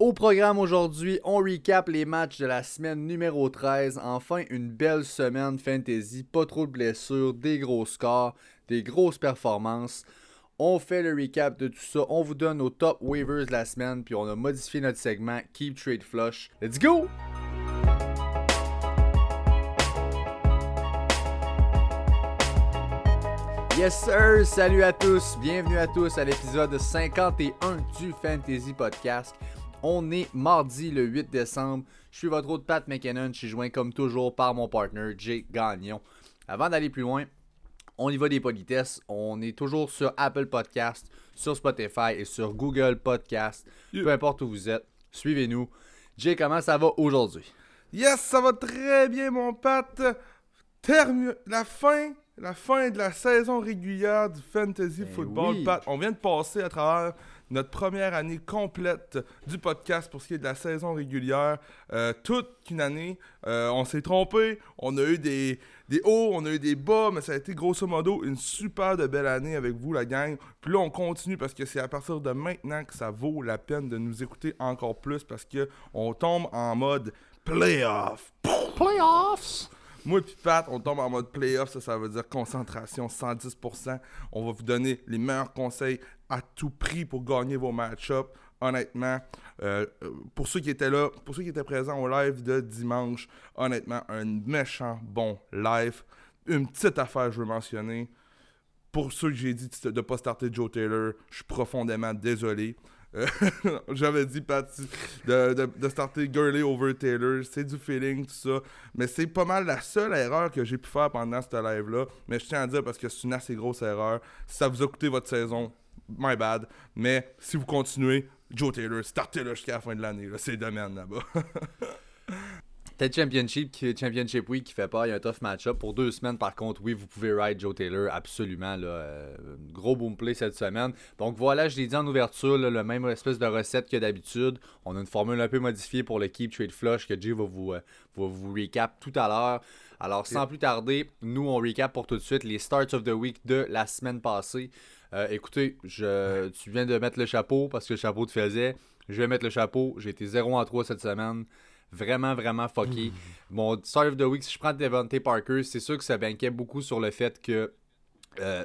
Au programme aujourd'hui, on recap les matchs de la semaine numéro 13. Enfin, une belle semaine fantasy, pas trop de blessures, des gros scores, des grosses performances. On fait le recap de tout ça. On vous donne nos top waivers de la semaine, puis on a modifié notre segment Keep Trade Flush. Let's go! Yes sir, salut à tous, bienvenue à tous à l'épisode 51 du Fantasy Podcast. On est mardi le 8 décembre. Je suis votre hôte Pat McKinnon. Je suis joint comme toujours par mon partner Jay Gagnon. Avant d'aller plus loin, on y va des politesses. On est toujours sur Apple Podcast, sur Spotify et sur Google Podcast. Peu importe où vous êtes, suivez-nous. Jay, comment ça va aujourd'hui? Yes, ça va très bien, mon Pat. Terme la fin, la fin de la saison régulière du fantasy Ben football, oui. Pat. On vient de passer à travers notre première année complète du podcast pour ce qui est de la saison régulière. Euh, toute une année, Euh, on s'est trompé. On a eu des, des hauts, on a eu des bas, mais ça a été grosso modo une super de belle année avec vous, la gang. Puis là, on continue parce que c'est à partir de maintenant que ça vaut la peine de nous écouter encore plus parce que on tombe en mode playoff. Playoffs! Moi et Pat, on tombe en mode playoff, ça, ça veut dire concentration 110%. On va vous donner les meilleurs conseils à tout prix pour gagner vos match-ups. Honnêtement, euh, euh, pour ceux qui étaient là, pour ceux qui étaient présents au live de dimanche, honnêtement, un méchant bon live. Une petite affaire, je veux mentionner. Pour ceux que j'ai dit de ne pas starter Joe Taylor, je suis profondément désolé. Euh, J'avais dit, Pat, de, de, de starter Gurley over Taylor. C'est du feeling, tout ça. Mais c'est pas mal la seule erreur que j'ai pu faire pendant ce live-là. Mais je tiens à dire parce que c'est une assez grosse erreur. Ça vous a coûté votre saison, my bad. Mais si vous continuez, Joe Taylor, startez-le jusqu'à la fin de l'année. C'est le domaine là-bas. Peut-être Championship, qui- Championship Week qui fait pas, il y a un tough match-up. Pour deux semaines, par contre, oui, vous pouvez ride Joe Taylor, absolument. Là, euh, gros boom play cette semaine. Donc voilà, je l'ai dit en ouverture, là, le même espèce de recette que d'habitude. On a une formule un peu modifiée pour le Keep Trade Flush que Jay va vous, euh, va vous recap tout à l'heure. Alors, sans plus tarder, nous, on recap pour tout de suite les Starts of the Week de la semaine passée. Euh, écoutez, je, tu viens de mettre le chapeau parce que le chapeau te faisait. Je vais mettre le chapeau. J'ai été 0 en 3 cette semaine. Vraiment, vraiment fucké. Mon Start of the Week, si je prends Devontae Parker, c'est sûr que ça banquait beaucoup sur le fait que euh,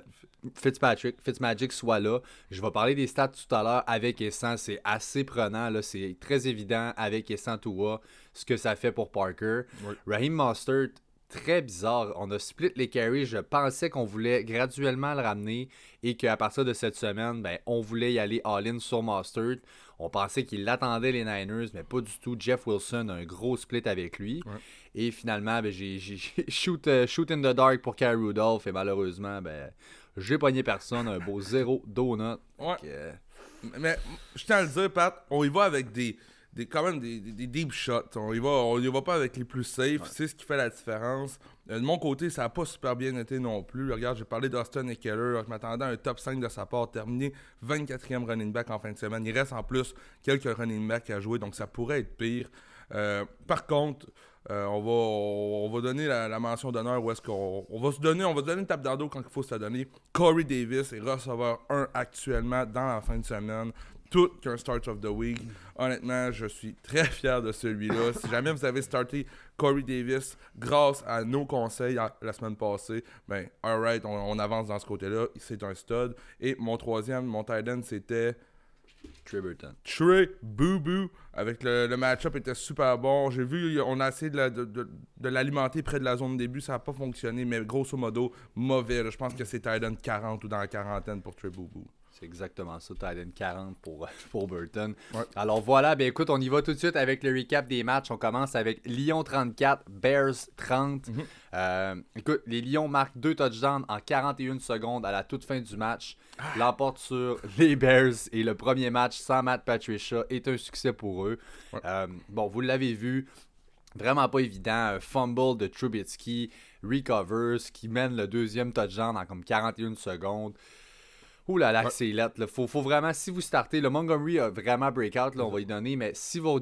Fitzpatrick, Fitzmagic soit là. Je vais parler des stats tout à l'heure avec et sans. C'est assez prenant. là. C'est très évident avec et sans Tua ce que ça fait pour Parker. Oui. Raheem Mostert, très bizarre. On a split les carries. Je pensais qu'on voulait graduellement le ramener et qu'à partir de cette semaine, ben, on voulait y aller all-in sur Mostert. On pensait qu'il attendait les Niners, mais pas du tout. Jeff Wilson a un gros split avec lui. Ouais. Et finalement, ben, j'ai shoot, euh, shoot in the dark pour Kyle Rudolph. Et malheureusement, ben, j'ai pogné personne. Un beau zéro donut. Ouais. Euh, Mais je tiens à le dire, Pat, on y va avec des, des quand même des, des- des deep shots. On y va, on y va pas avec les plus safe. C'est ce qui fait la différence. Euh, de mon côté, ça a pas super bien été non plus. Regarde, j'ai parlé d'Austin et Keller. Je m'attendais à un top 5 de sa part, terminé 24e running back en fin de semaine. Il reste en plus quelques running backs à jouer, donc ça pourrait être pire. Euh, par contre, euh, on, va, on va donner la, la mention d'honneur où est-ce qu'on on va se donner, on va se donner une tape dans le dos quand il faut se la donner. Corey Davis est receveur 1 actuellement dans la fin de semaine. Tout qu'un start of the week. Honnêtement, je suis très fier de celui-là. Si jamais vous avez starté Corey Davis grâce à nos conseils la semaine passée, ben, alright, on, on avance dans ce côté-là. C'est un stud. Et mon troisième, mon tight end, c'était Trey Burton. Trey Boo Boo avec le, le match-up était super bon. J'ai vu, on a essayé de, la- de- de- de l'alimenter près de la zone de début, ça n'a pas fonctionné, mais grosso modo, mauvais. là. Je pense que c'est Titan 40 ou dans la quarantaine pour Trey Boo Boo. C'est exactement ça, Titan 40 pour, pour Burton. Ouais. Alors voilà, ben écoute, on y va tout de suite avec le recap des matchs. On commence avec Lyon 34, Bears 30. Mhm. Euh, écoute, les Lions marquent deux touchdowns en 41 secondes à la toute fin du match. L'emporte sur les Bears et le premier match sans Matt Patricia est un succès pour eux. Ouais. Euh, bon, vous l'avez vu, vraiment pas évident. Un fumble de Trubisky, recovers, qui mène le deuxième touchdown en comme 41 secondes. Ouh là là, Ouais. c'est lettre. là. Faut, faut vraiment, si vous startez, le Montgomery a vraiment breakout, là, on va y donner, mais si vous,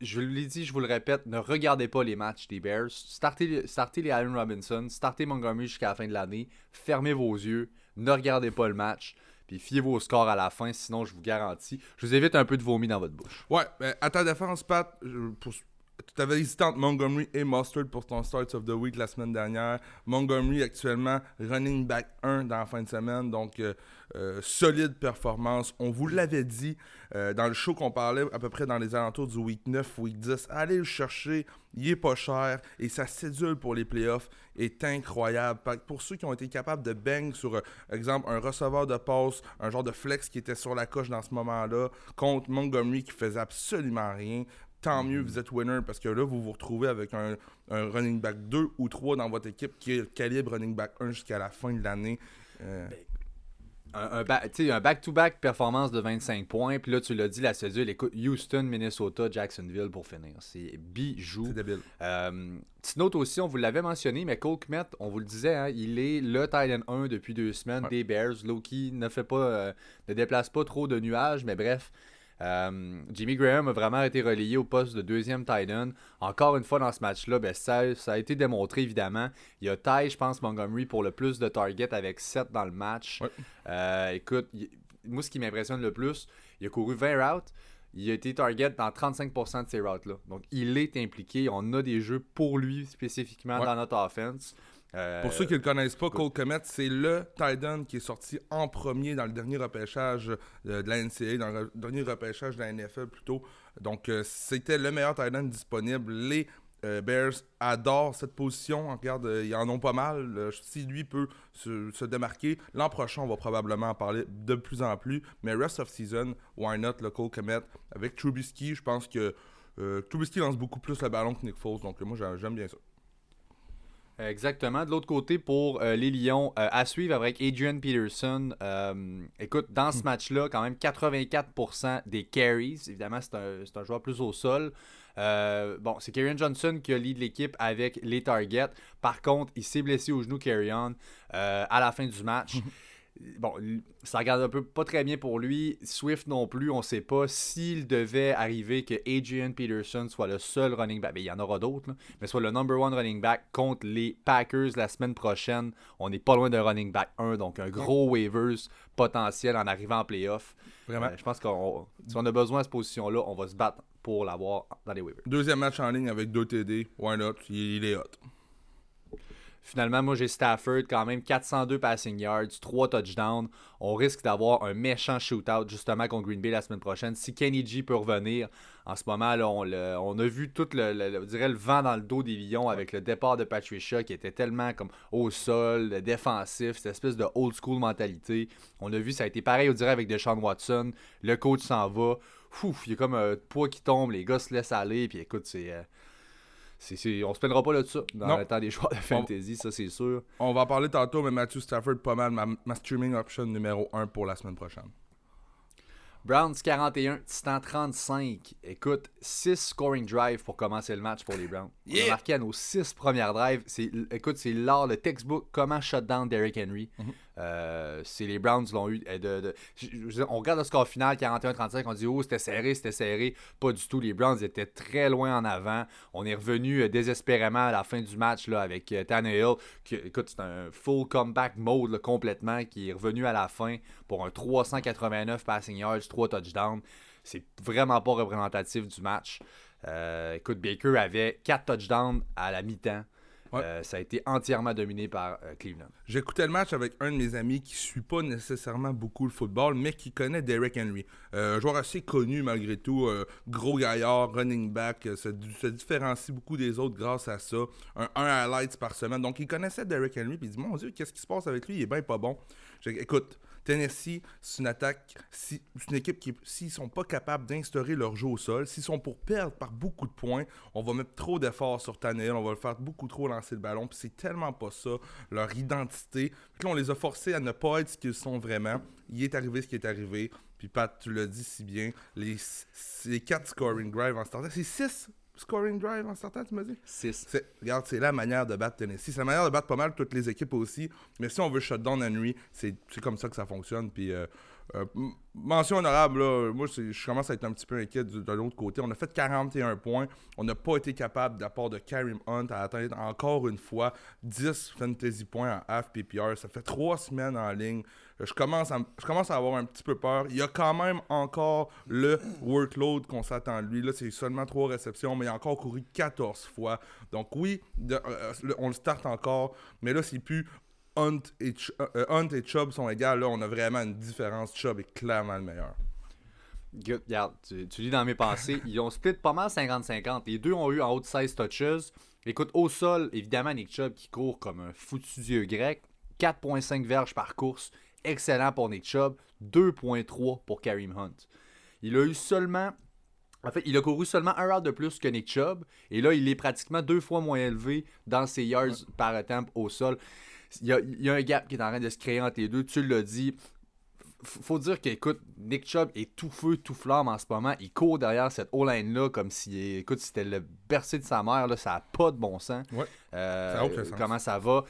je l'ai dit, je vous le répète, ne regardez pas les matchs des Bears. Startez, startez les Allen Robinson, startez Montgomery jusqu'à la fin de l'année, fermez vos yeux, ne regardez pas le match. Puis fiez vos scores à la fin, sinon je vous garantis, je vous évite un peu de vomi dans votre bouche. Ouais, ben, à ta défense, Pat, pour tu avais hésité entre Montgomery et Mustard pour ton Starts of the Week la semaine dernière. Montgomery actuellement running back 1 dans la fin de semaine, donc euh, euh, solide performance. On vous l'avait dit euh, dans le show qu'on parlait à peu près dans les alentours du week 9, week 10. Allez le chercher, il est pas cher et sa cédule pour les playoffs est incroyable. Pour ceux qui ont été capables de bang sur, exemple, un receveur de passe, un genre de flex qui était sur la coche dans ce moment-là, contre Montgomery qui faisait absolument rien, tant mieux, vous êtes winner parce que là, vous vous retrouvez avec un, running back 2 ou 3 dans votre équipe qui est calibre running back 1 jusqu'à la fin de l'année. Euh, un, un back-to-back performance de 25 points. Puis là, tu l'as dit, la cédule, écoute, Houston, Minnesota, Jacksonville pour finir. C'est bijou. C'est débile. Euh, petite note aussi, on vous l'avait mentionné, mais Cole Kmet, on vous le disait, hein, il est le Titan 1 depuis deux semaines des Bears. Loki ne fait pas, euh, ne déplace pas trop de nuages, mais bref. Euh, Jimmy Graham a vraiment été relayé au poste de deuxième tight end. Encore une fois dans ce match-là, ben, ça, a été démontré évidemment. Il y a Ty, je pense, Montgomery pour le plus de targets avec 7 dans le match. Euh, écoute, moi ce qui m'impressionne le plus, il a couru 20 routes. Il a été target dans 35% de ces routes-là. Donc, il est impliqué. On a des jeux pour lui spécifiquement dans notre offense. Euh, Pour ceux qui ne le connaissent pas, Cole Komet, c'est le Titan qui est sorti en premier dans le dernier repêchage de, la NCAA, dans le dernier repêchage de la NFL plutôt. Donc, euh, c'était le meilleur Titan disponible. Les euh, Bears adorent cette position. Regarde, ils en ont pas mal. si lui peut se, démarquer, l'an prochain, on va probablement en parler de plus en plus. Mais rest of season, why not le Cole Komet? Avec Trubisky, je pense que Trubisky lance beaucoup plus le ballon que Nick Foles. Donc, moi, j'aime bien ça. Exactement. De l'autre côté, pour euh, les Lions, euh, à suivre avec Adrian Peterson. Euh, écoute, dans ce hmm. match-là, quand même 84% des carries. Évidemment, c'est un, joueur plus au sol. bon, c'est Karen Johnson qui a lead l'équipe avec les targets. Par contre, il s'est blessé au genou, Carry On, à la fin du match. bon, ça regarde un peu pas très bien pour lui. Swift non plus, on sait pas s'il devait arriver que Adrian Peterson soit le seul running back. Ben, il y en aura d'autres, mais soit le number one running back contre les Packers la semaine prochaine. On n'est pas loin d'un running back 1, donc un gros waivers potentiel en arrivant en playoff. Vraiment. Euh, je pense qu'on si on a besoin de cette position-là, on va se battre pour l'avoir dans les waivers. Deuxième match en ligne avec deux TD. Why not? il est hot. Finalement, moi, j'ai Stafford, quand même 402 passing yards, 3 touchdowns. On risque d'avoir un méchant shootout, justement, contre Green Bay la semaine prochaine. Si Kenny G peut revenir, en ce moment, là, on, a vu tout le, dirait le vent dans le dos des Lions avec le départ de Patricia qui était tellement comme au sol, défensif, cette espèce de old school mentalité. On a vu, ça a été pareil, au dirait, avec Deshaun Watson. Le coach s'en va. Ouf, il y a comme un poids qui tombe, les gars se laissent aller. Puis écoute, c'est. Euh, c'est, on se plaindra pas là de ça dans le temps des joueurs de fantasy, ça c'est sûr. On va en parler tantôt, mais Matthew Stafford, pas mal, ma, streaming option numéro 1 pour la semaine prochaine. Browns 41, Titan 35. Écoute, 6 scoring drives pour commencer le match pour les Browns. On a marqué à nos 6 premières drives. écoute, c'est l'art, le textbook, comment shut down Derrick Henry. Mhm. Euh, c'est les Browns l'ont eu. De, on regarde le score final 41-35, on dit oh c'était serré, c'était serré. Pas du tout. Les Browns étaient très loin en avant. On est revenu euh, désespérément à la fin du match là, avec euh, Tannehill. Qui, écoute, c'est un full comeback mode complètement qui est revenu à la fin pour un 389 passing yards, 3 touchdowns. C'est vraiment pas représentatif du match. Écoute, Baker avait 4 touchdowns à la mi-temps. Euh, ça a été entièrement dominé par euh, Cleveland. J'écoutais le match avec un de mes amis qui ne suit pas nécessairement beaucoup le football, mais qui connaît Derek Henry. Euh, un joueur assez connu malgré tout, gros gaillard, running back, se, se, différencie beaucoup des autres grâce à ça. Un, un highlights par semaine. Donc il connaissait Derek Henry, puis il dit Mon Dieu, qu'est-ce qui se passe avec lui? Il est bien pas bon. Écoute, Tennessee, c'est une attaque, c'est une équipe qui, s'ils sont pas capables d'instaurer leur jeu au sol, s'ils sont pour perdre par beaucoup de points, on va mettre trop d'efforts sur Tannehill, on va le faire beaucoup trop lancer le ballon, puis c'est tellement pas ça, leur identité. Puis là, on les a forcés à ne pas être ce qu'ils sont vraiment. Il est arrivé ce qui est arrivé. Puis Pat, tu l'as dit si bien, les, les 4 scoring drives en startant, c'est 6 scoring drive en startant, tu m'as dit? 6. Regarde, c'est la manière de battre Tennessee. C'est la manière de battre pas mal toutes les équipes aussi. Mais si on veut shutdown Henry, c'est comme ça que ça fonctionne. Puis, euh, euh, mention honorable, là, moi, je commence à être un petit peu inquiet de, l'autre côté. On a fait 41 points. On n'a pas été capable, d'apport de Karim Hunt, à atteindre encore une fois 10 fantasy points en half PPR. Ça fait trois semaines en ligne. Je commence, à, je commence à avoir un petit peu peur. Il y a quand même encore le workload qu'on s'attend de lui. Là, c'est seulement trois réceptions, mais il a encore couru 14 fois. Donc oui, euh, on le start encore, mais là, c'est plus Hunt et, euh, Hunt et Chubb sont égales. Là, on a vraiment une différence. Chubb est clairement le meilleur. Regarde, tu, lis dans mes pensées. Ils ont split pas mal 50-50. Les deux ont eu en haut de 16 touches. Écoute, au sol, évidemment, Nick Chubb qui court comme un foutu dieu grec. 4.5 verges par course. Excellent pour Nick Chubb. 2.3 pour Kareem Hunt. Il a eu seulement. En fait, il a couru seulement un round de plus que Nick Chubb. Et là, il est pratiquement deux fois moins élevé dans ses yards par attempt au sol. Il y, a, il y, a, un gap qui est en train de se créer entre les deux. Tu l'as dit faut dire qu'écoute, Nick Chubb est tout feu, tout flamme en ce moment. Il court derrière cette O-line-là comme si, écoute, c'était le bercé de sa mère. Là, ça n'a pas de bon sens. Ouais. Euh, comment ça va?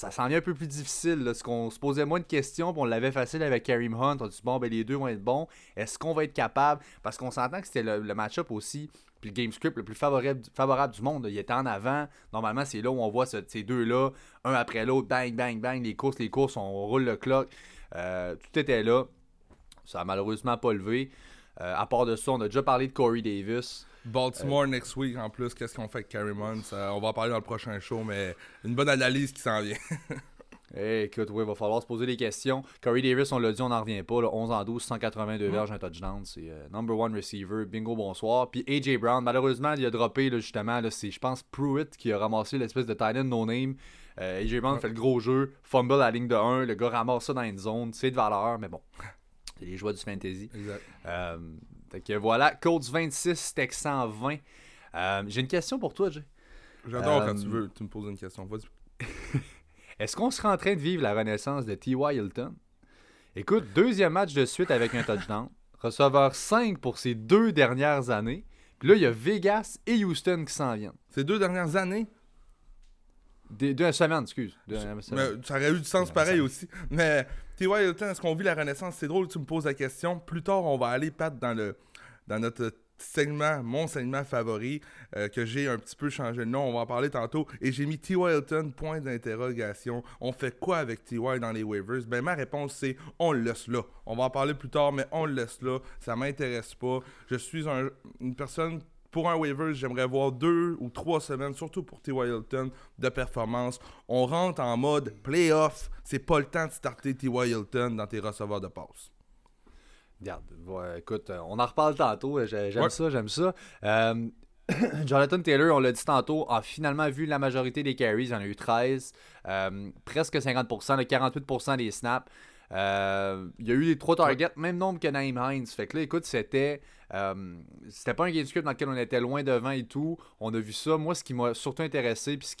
Ça s'en vient un peu plus difficile. Là, ce qu'on se posait moins de questions, on l'avait facile avec Kareem Hunt. On dit, bon, ben, les deux vont être bons. Est-ce qu'on va être capable? Parce qu'on s'entend que c'était le, match-up aussi puis le game script le plus favorable, favorable du monde. Il était en avant. Normalement, c'est là où on voit ces deux-là, un après l'autre, bang, bang, bang, les courses, les courses, on roule le clock. Euh, tout était là. Ça a malheureusement pas levé. Euh, à part de ça, on a déjà parlé de Corey Davis. Baltimore next week en plus, qu'est-ce qu'on fait avec Carrie On va en parler dans le prochain show, mais une bonne analyse qui s'en vient. Eh, écoute, oui, il va falloir se poser des questions. Corey Davis, on l'a dit, on n'en revient pas. 11 en 12, 182 verges, un touchdown. C'est euh, number one receiver. Bingo, bonsoir. Puis AJ Brown, malheureusement, il a droppé justement. c'est, je pense, Pruitt qui a ramassé l'espèce de Titan no name. Euh, AJ Brown fait le gros jeu, fumble à la ligne de 1, le gars ramasse ça dans une zone, c'est de valeur, mais bon, c'est les joies du fantasy. Exact. Euh, que voilà, Colts 26, Texans 20. Euh, j'ai une question pour toi, Jay. J'adore quand tu veux, tu me poses une question. Est-ce qu'on serait en train de vivre la renaissance de T.Y. Hilton? Écoute, deuxième match de suite avec un touchdown. Receveur 5 pour ces deux dernières années. Puis là, il y a Vegas et Houston qui s'en viennent. Ces deux dernières années? D'une semaine, excuse. ça aurait eu du sens pareil aussi. Mais T.Y. Hilton, est-ce qu'on vit la renaissance? C'est drôle, tu me poses la question. Plus tard, on va aller, Pat, dans, le, dans notre segment, mon segment favori, euh, que j'ai un petit peu changé de nom. On va en parler tantôt. Et j'ai mis T.Y. Hilton, point d'interrogation. On fait quoi avec T.Y. dans les waivers? Ben, ma réponse, c'est on le laisse là. On va en parler plus tard, mais on le laisse là. Ça m'intéresse pas. Je suis une personne pour un waiver, j'aimerais voir deux ou trois semaines, surtout pour T. Hilton, de performance. On rentre en mode playoff. C'est pas le temps de starter T. Hilton dans tes receveurs de passe. Regarde, écoute, euh, on en reparle tantôt. Euh, j'aime ça, j'aime ça. Euh, Jonathan Taylor, on l'a dit tantôt, a finalement vu la majorité des carries. Il en a eu 13. presque 50%, le 48% des snaps. il y a eu les trois targets, même nombre que Naïm Hines. Fait que là, écoute, c'était euh, c'était pas un game script dans lequel on était loin devant et tout. On a vu ça. Moi, ce qui m'a surtout intéressé puis ce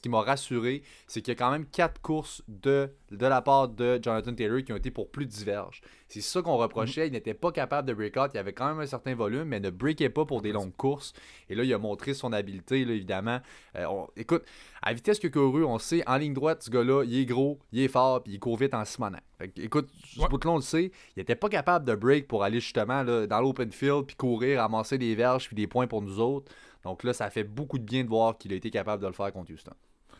qui m'a rassuré, c'est qu'il y a quand même quatre courses de, de la part de Jonathan Taylor qui ont été pour plus diverges. C'est ça qu'on reprochait. Il n'était pas capable de break out. Il avait quand même un certain volume, mais ne breakait pas pour des longues courses. Et là, il a montré son habileté, évidemment. Euh, écoute, à vitesse que couru, on sait, en ligne droite, ce gars-là, il est gros, il est fort, puis il court vite en Simonet. Écoute, ouais. bout on le sait, il n'était pas capable de break pour aller justement là, dans l'open field, puis courir, ramasser des verges, puis des points pour nous autres. Donc là, ça fait beaucoup de bien de voir qu'il a été capable de le faire contre Houston.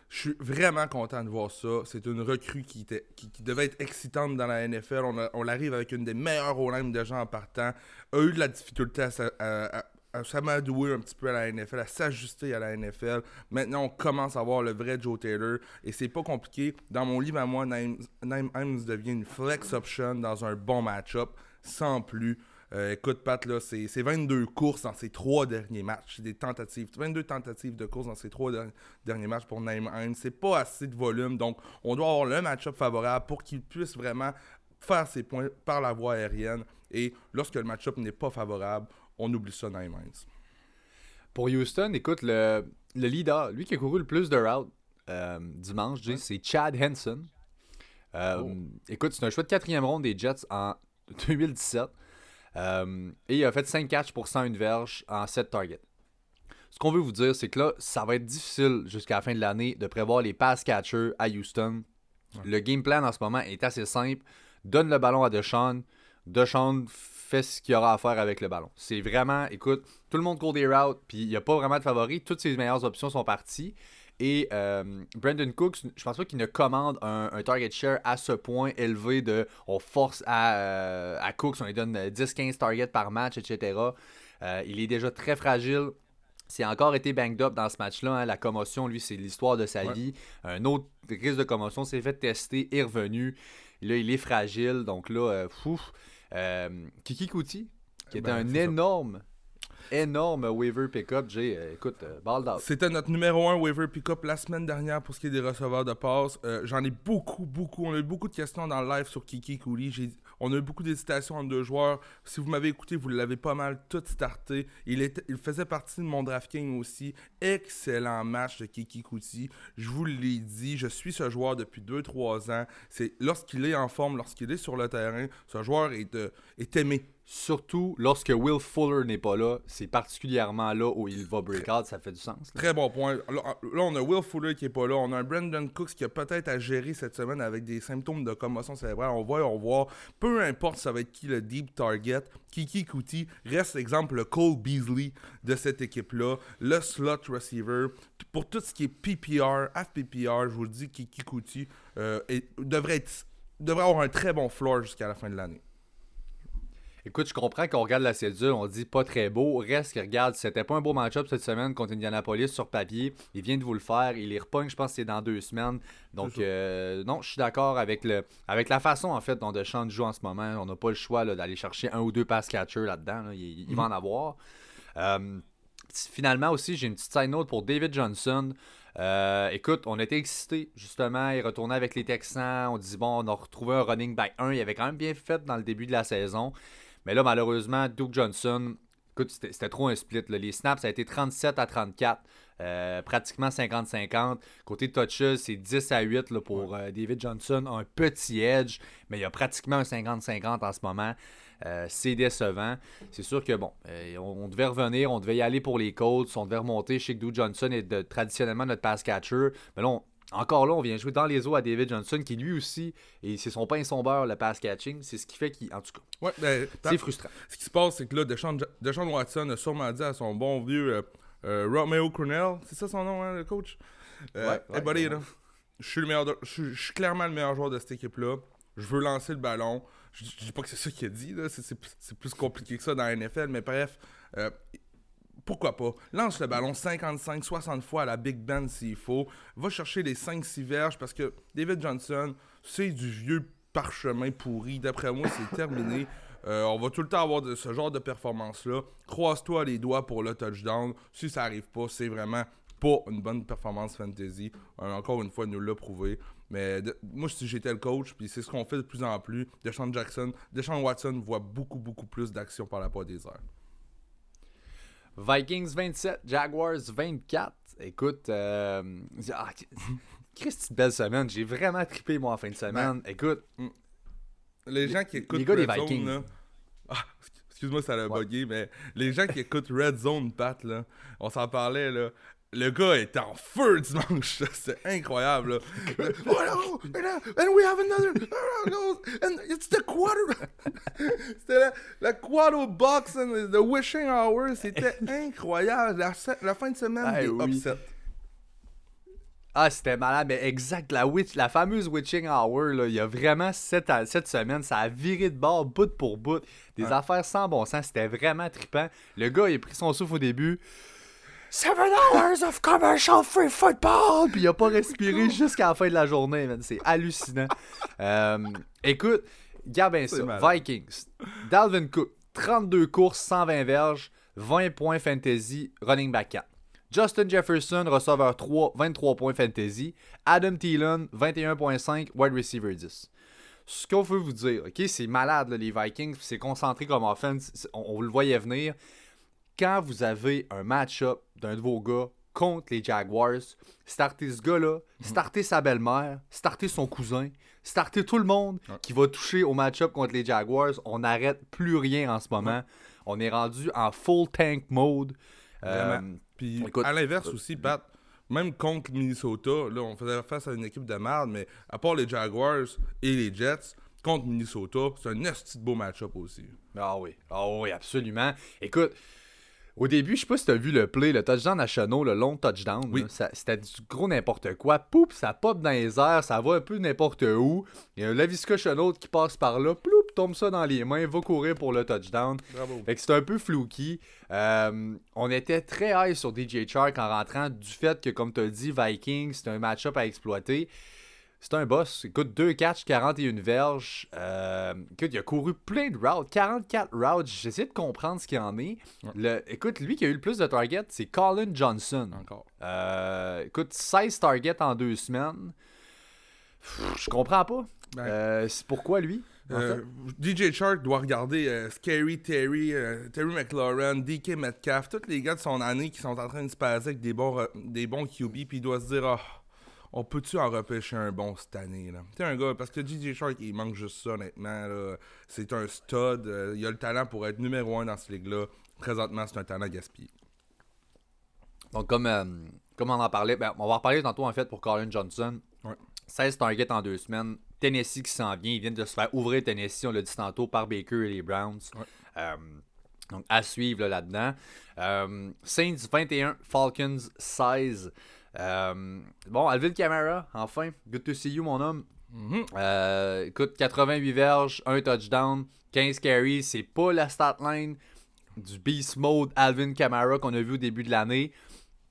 Je suis vraiment content de voir ça. C'est une recrue qui, était, qui, devait être excitante dans la NFL. On, on arrive avec une des meilleures o de gens en partant. A eu de la difficulté à, à, s'amadouer un petit peu à la NFL, à s'ajuster à la NFL. Maintenant, on commence à voir le vrai Joe Taylor. Et c'est pas compliqué. Dans mon livre à moi, Naim Himes devient une flex option dans un bon match-up, sans plus. Euh, écoute, Pat, là, c'est 22 courses dans ces trois derniers matchs. Des tentatives. 22 tentatives de courses dans ces trois derniers matchs pour Hines. C'est pas assez de volume. Donc, on doit avoir le match-up favorable pour qu'il puisse vraiment faire ses points par la voie aérienne. Et lorsque le match-up n'est pas favorable, on oublie ça, Hines. Pour Houston, écoute, le, leader, lui qui a couru le plus de routes euh, dimanche, c'est Chad Henson. Euh, oh. Écoute, c'est un choix de quatrième ronde des Jets en 2017. Euh, et il a fait 5 catches pour 101 verges en 7 targets. Ce qu'on veut vous dire, c'est que là, ça va être difficile jusqu'à la fin de l'année de prévoir les pass catchers à Houston. Le game plan en ce moment est assez simple. Donne le ballon à Deshaun. Deshaun fait ce qu'il aura à faire avec le ballon. C'est vraiment, écoute, tout le monde court des routes, puis il n'y a pas vraiment de favoris. Toutes ses meilleures options sont parties. Et euh, Brandon Cooks, je pense pas qu'il ne commande un, target share à ce point élevé de on force à, euh, à Cooks, on lui donne 10-15 targets par match, etc. Euh, il est déjà très fragile. A encore été banged up dans ce match-là, hein, la commotion, lui, c'est l'histoire de sa vie. Un autre risque de commotion s'est fait tester, est revenu. Là, il est fragile. Donc là, fou. Kiki Kuti, qui était ben, un énorme énorme waiver pickup, Jay. Euh, écoute, euh, C'était notre numéro un waiver pickup la semaine dernière pour ce qui est des receveurs de passe. Euh, j'en ai beaucoup, beaucoup. On a eu beaucoup de questions dans le live sur Kiki Cooley. On a eu beaucoup d'hésitations entre deux joueurs. Si vous m'avez écouté, vous l'avez pas mal tout starté. Il, était, il faisait partie de mon DraftKings aussi. Excellent match de Kiki Kuti. Je vous l'ai dit, je suis ce joueur depuis 2-3 ans. C'est lorsqu'il est en forme, lorsqu'il est sur le terrain, ce joueur est, est aimé Surtout lorsque Will Fuller n'est pas là, c'est particulièrement là où il va break ça fait du sens. Très bon point. Là, on a Will Fuller qui est pas là, on a un Brandon Cooks qui a peut-être à gérer cette semaine avec des symptômes de commotion cérébrale. On voit, on voit, peu importe ça va être qui le deep target, Kiki Kuti reste exemple le Cole Beasley de cette équipe-là, le slot receiver. Pour tout ce qui est PPR, FPPR, je vous le dis, Kiki Kuti euh, devrait, devrait avoir un très bon floor jusqu'à la fin de l'année. Écoute, je comprends qu'on regarde la cédule, on dit pas très beau. Reste que regarde, c'était pas un beau match-up cette semaine contre Indianapolis sur papier. Il vient de vous le faire. Il les repogne, je pense que c'est dans deux semaines. Donc, euh, non, je suis d'accord avec, le, avec la façon, en fait, dont Deschamps joue en ce moment. On n'a pas le choix d'aller chercher un ou deux pass catchers là-dedans. Il, va en avoir. Euh, finalement aussi, j'ai une petite side note pour David Johnson. Euh, écoute, on était excités, justement. Il retournait avec les Texans. On dit, bon, on a retrouvé un running back 1. Il avait quand même bien fait dans le début de la saison. Mais là, malheureusement, Duke Johnson, écoute, c'était trop un split. Les snaps, ça a été 37 à 34. Euh, pratiquement 50-50. Côté touches, c'est 10 à 8 pour euh, David Johnson. Un petit edge, mais il y a pratiquement un 50-50 en ce moment. Euh, c'est décevant. C'est sûr que, bon, on, devait revenir, on devait y aller pour les Colts, on devait remonter. chez Duke Johnson est traditionnellement notre pass catcher. Mais là, on, encore là, on vient jouer dans les eaux à David Johnson, qui lui aussi, et c'est son pain et son beurre, le pass catching. C'est ce qui fait qu'il. En tout cas, ouais, ben, c'est frustrant. Ce qui se passe, c'est que là, Deshaun, Watson a sûrement dit à son bon vieux euh, euh, Romeo Cornell, c'est ça son nom, hein, le coach? Euh, ouais, buddy, là, je suis, le meilleur je, suis clairement le meilleur joueur de cette équipe-là. Je veux lancer le ballon. Je, je dis pas que c'est ça qu'il a dit, là. C'est, plus compliqué que ça dans la NFL, mais bref. Euh, pourquoi pas? Lance le ballon 55-60 fois à la Big Ben s'il faut. Va chercher les 5-6 verges parce que David Johnson, c'est du vieux parchemin pourri. D'après moi, c'est terminé. Euh, on va tout le temps avoir ce genre de performance-là. Croise-toi les doigts pour le touchdown. Si ça arrive pas, c'est vraiment pas une bonne performance fantasy. Euh, encore une fois, nous l'a prouvé. Mais moi, si j'étais le coach, puis c'est ce qu'on fait de plus en plus, Deshaun Jackson, Deshaun Watson voit beaucoup, beaucoup plus d'action par la part des airs. Vikings 27, Jaguars 24. Écoute, euh, ah, Christy, belle semaine. J'ai vraiment trippé, moi, en fin de semaine. Écoute. Mm. Les gens qui écoutent les Red Zone, là, ah, excuse-moi, ça l'a bugué, mais les gens qui écoutent Red Zone, Pat, là, on s'en parlait, là le gars est en feu dimanche. C'est incroyable. oh and we have another. And it's the quarter. C'était la, quarter box and the wishing hour. C'était incroyable. La, fin de semaine des upset. Ah, c'était malade, mais exact. La, witch, la fameuse Witching Hour, là, il y a vraiment cette, cette semaine, ça a viré de bord, bout pour bout. Des affaires sans bon sens. C'était vraiment trippant. Le gars, il a pris son souffle au début. Seven hours of commercial free football! Puis il a pas respiré jusqu'à la fin de la journée, C'est hallucinant. Euh, écoute, garde bien ça. Vikings. Dalvin Cook, 32 courses, 120 verges, 20 points fantasy, running back 4. Justin Jefferson, receveur 3, 23 points fantasy. Adam Thielen, 21.5, wide receiver 10. Ce qu'on veut vous dire, ok, c'est malade les Vikings, c'est concentré comme offense, on, on le voyait venir quand vous avez un match-up d'un de vos gars contre les Jaguars, startez ce gars-là, mhm. startez sa belle-mère, startez son cousin, startez tout le monde qui va toucher au match-up contre les Jaguars. On n'arrête plus rien en ce moment. On est rendu en full tank mode. Euh, Puis à l'inverse euh, aussi, Pat, même contre Minnesota, là, on faisait face à une équipe de merde, mais à part les Jaguars et les Jets, contre Minnesota, c'est un esti beau match-up aussi. Ah oui, ah oui, absolument. Écoute, Au début, je sais pas si t'as vu le play, le touchdown à Chenot, le long touchdown. Oui. C'était du gros n'importe quoi. Poup, ça pop dans les airs, ça va un peu n'importe où. Il y a un Lavisca Chenot qui passe par là, ploup, tombe ça dans les mains, va courir pour le touchdown. Bravo. Fait que c'était un peu flouki. Euh, on était très high sur DJ Chark en rentrant du fait que, comme tu as dit, Vikings, c'est un match-up à exploiter. C'est un boss. Écoute, 2 catchs, 41 verges. Euh, écoute, il a couru plein de routes. 44 routes. J'essaie de comprendre ce qu'il en est. Ouais. Le- écoute, lui qui a eu le plus de targets, c'est Colin Johnson. Encore. Euh, écoute, 16 targets en deux semaines. Pff, Je comprends pas. Ben, Euh, c'est pourquoi lui en Euh, DJ Shark doit regarder euh, Scary Terry, euh, Terry McLaurin, DK Metcalf, tous les gars de son année qui sont en train de se passer avec des bons, des bons QB, puis il doit se dire Ah, on peut-tu en repêcher un bon cette année là? Un gars, parce que DJ Shark, il manque juste ça, honnêtement. là. C'est un stud, euh, il a le talent pour être numéro un dans cette ligue-là. Présentement, c'est un talent gaspillé. Donc, comme, euh, comme on en parlait, ben, on va en reparler tantôt en fait pour Colin Johnson. Ouais. 16 targets en deux semaines. Tennessee qui s'en vient. Ils viennent de se faire ouvrir Tennessee, on l'a dit tantôt, par Baker et les Browns. Ouais. Euh, donc, à suivre là, là-dedans. Euh, Saints 21, Falcons 16. Euh, bon, Alvin Kamara, enfin. Good to see you, mon homme. Mhm. Euh, écoute, 88 verges, 1 touchdown, 15 carries. C'est pas la stat line du Beast Mode Alvin Kamara qu'on a vu au début de l'année.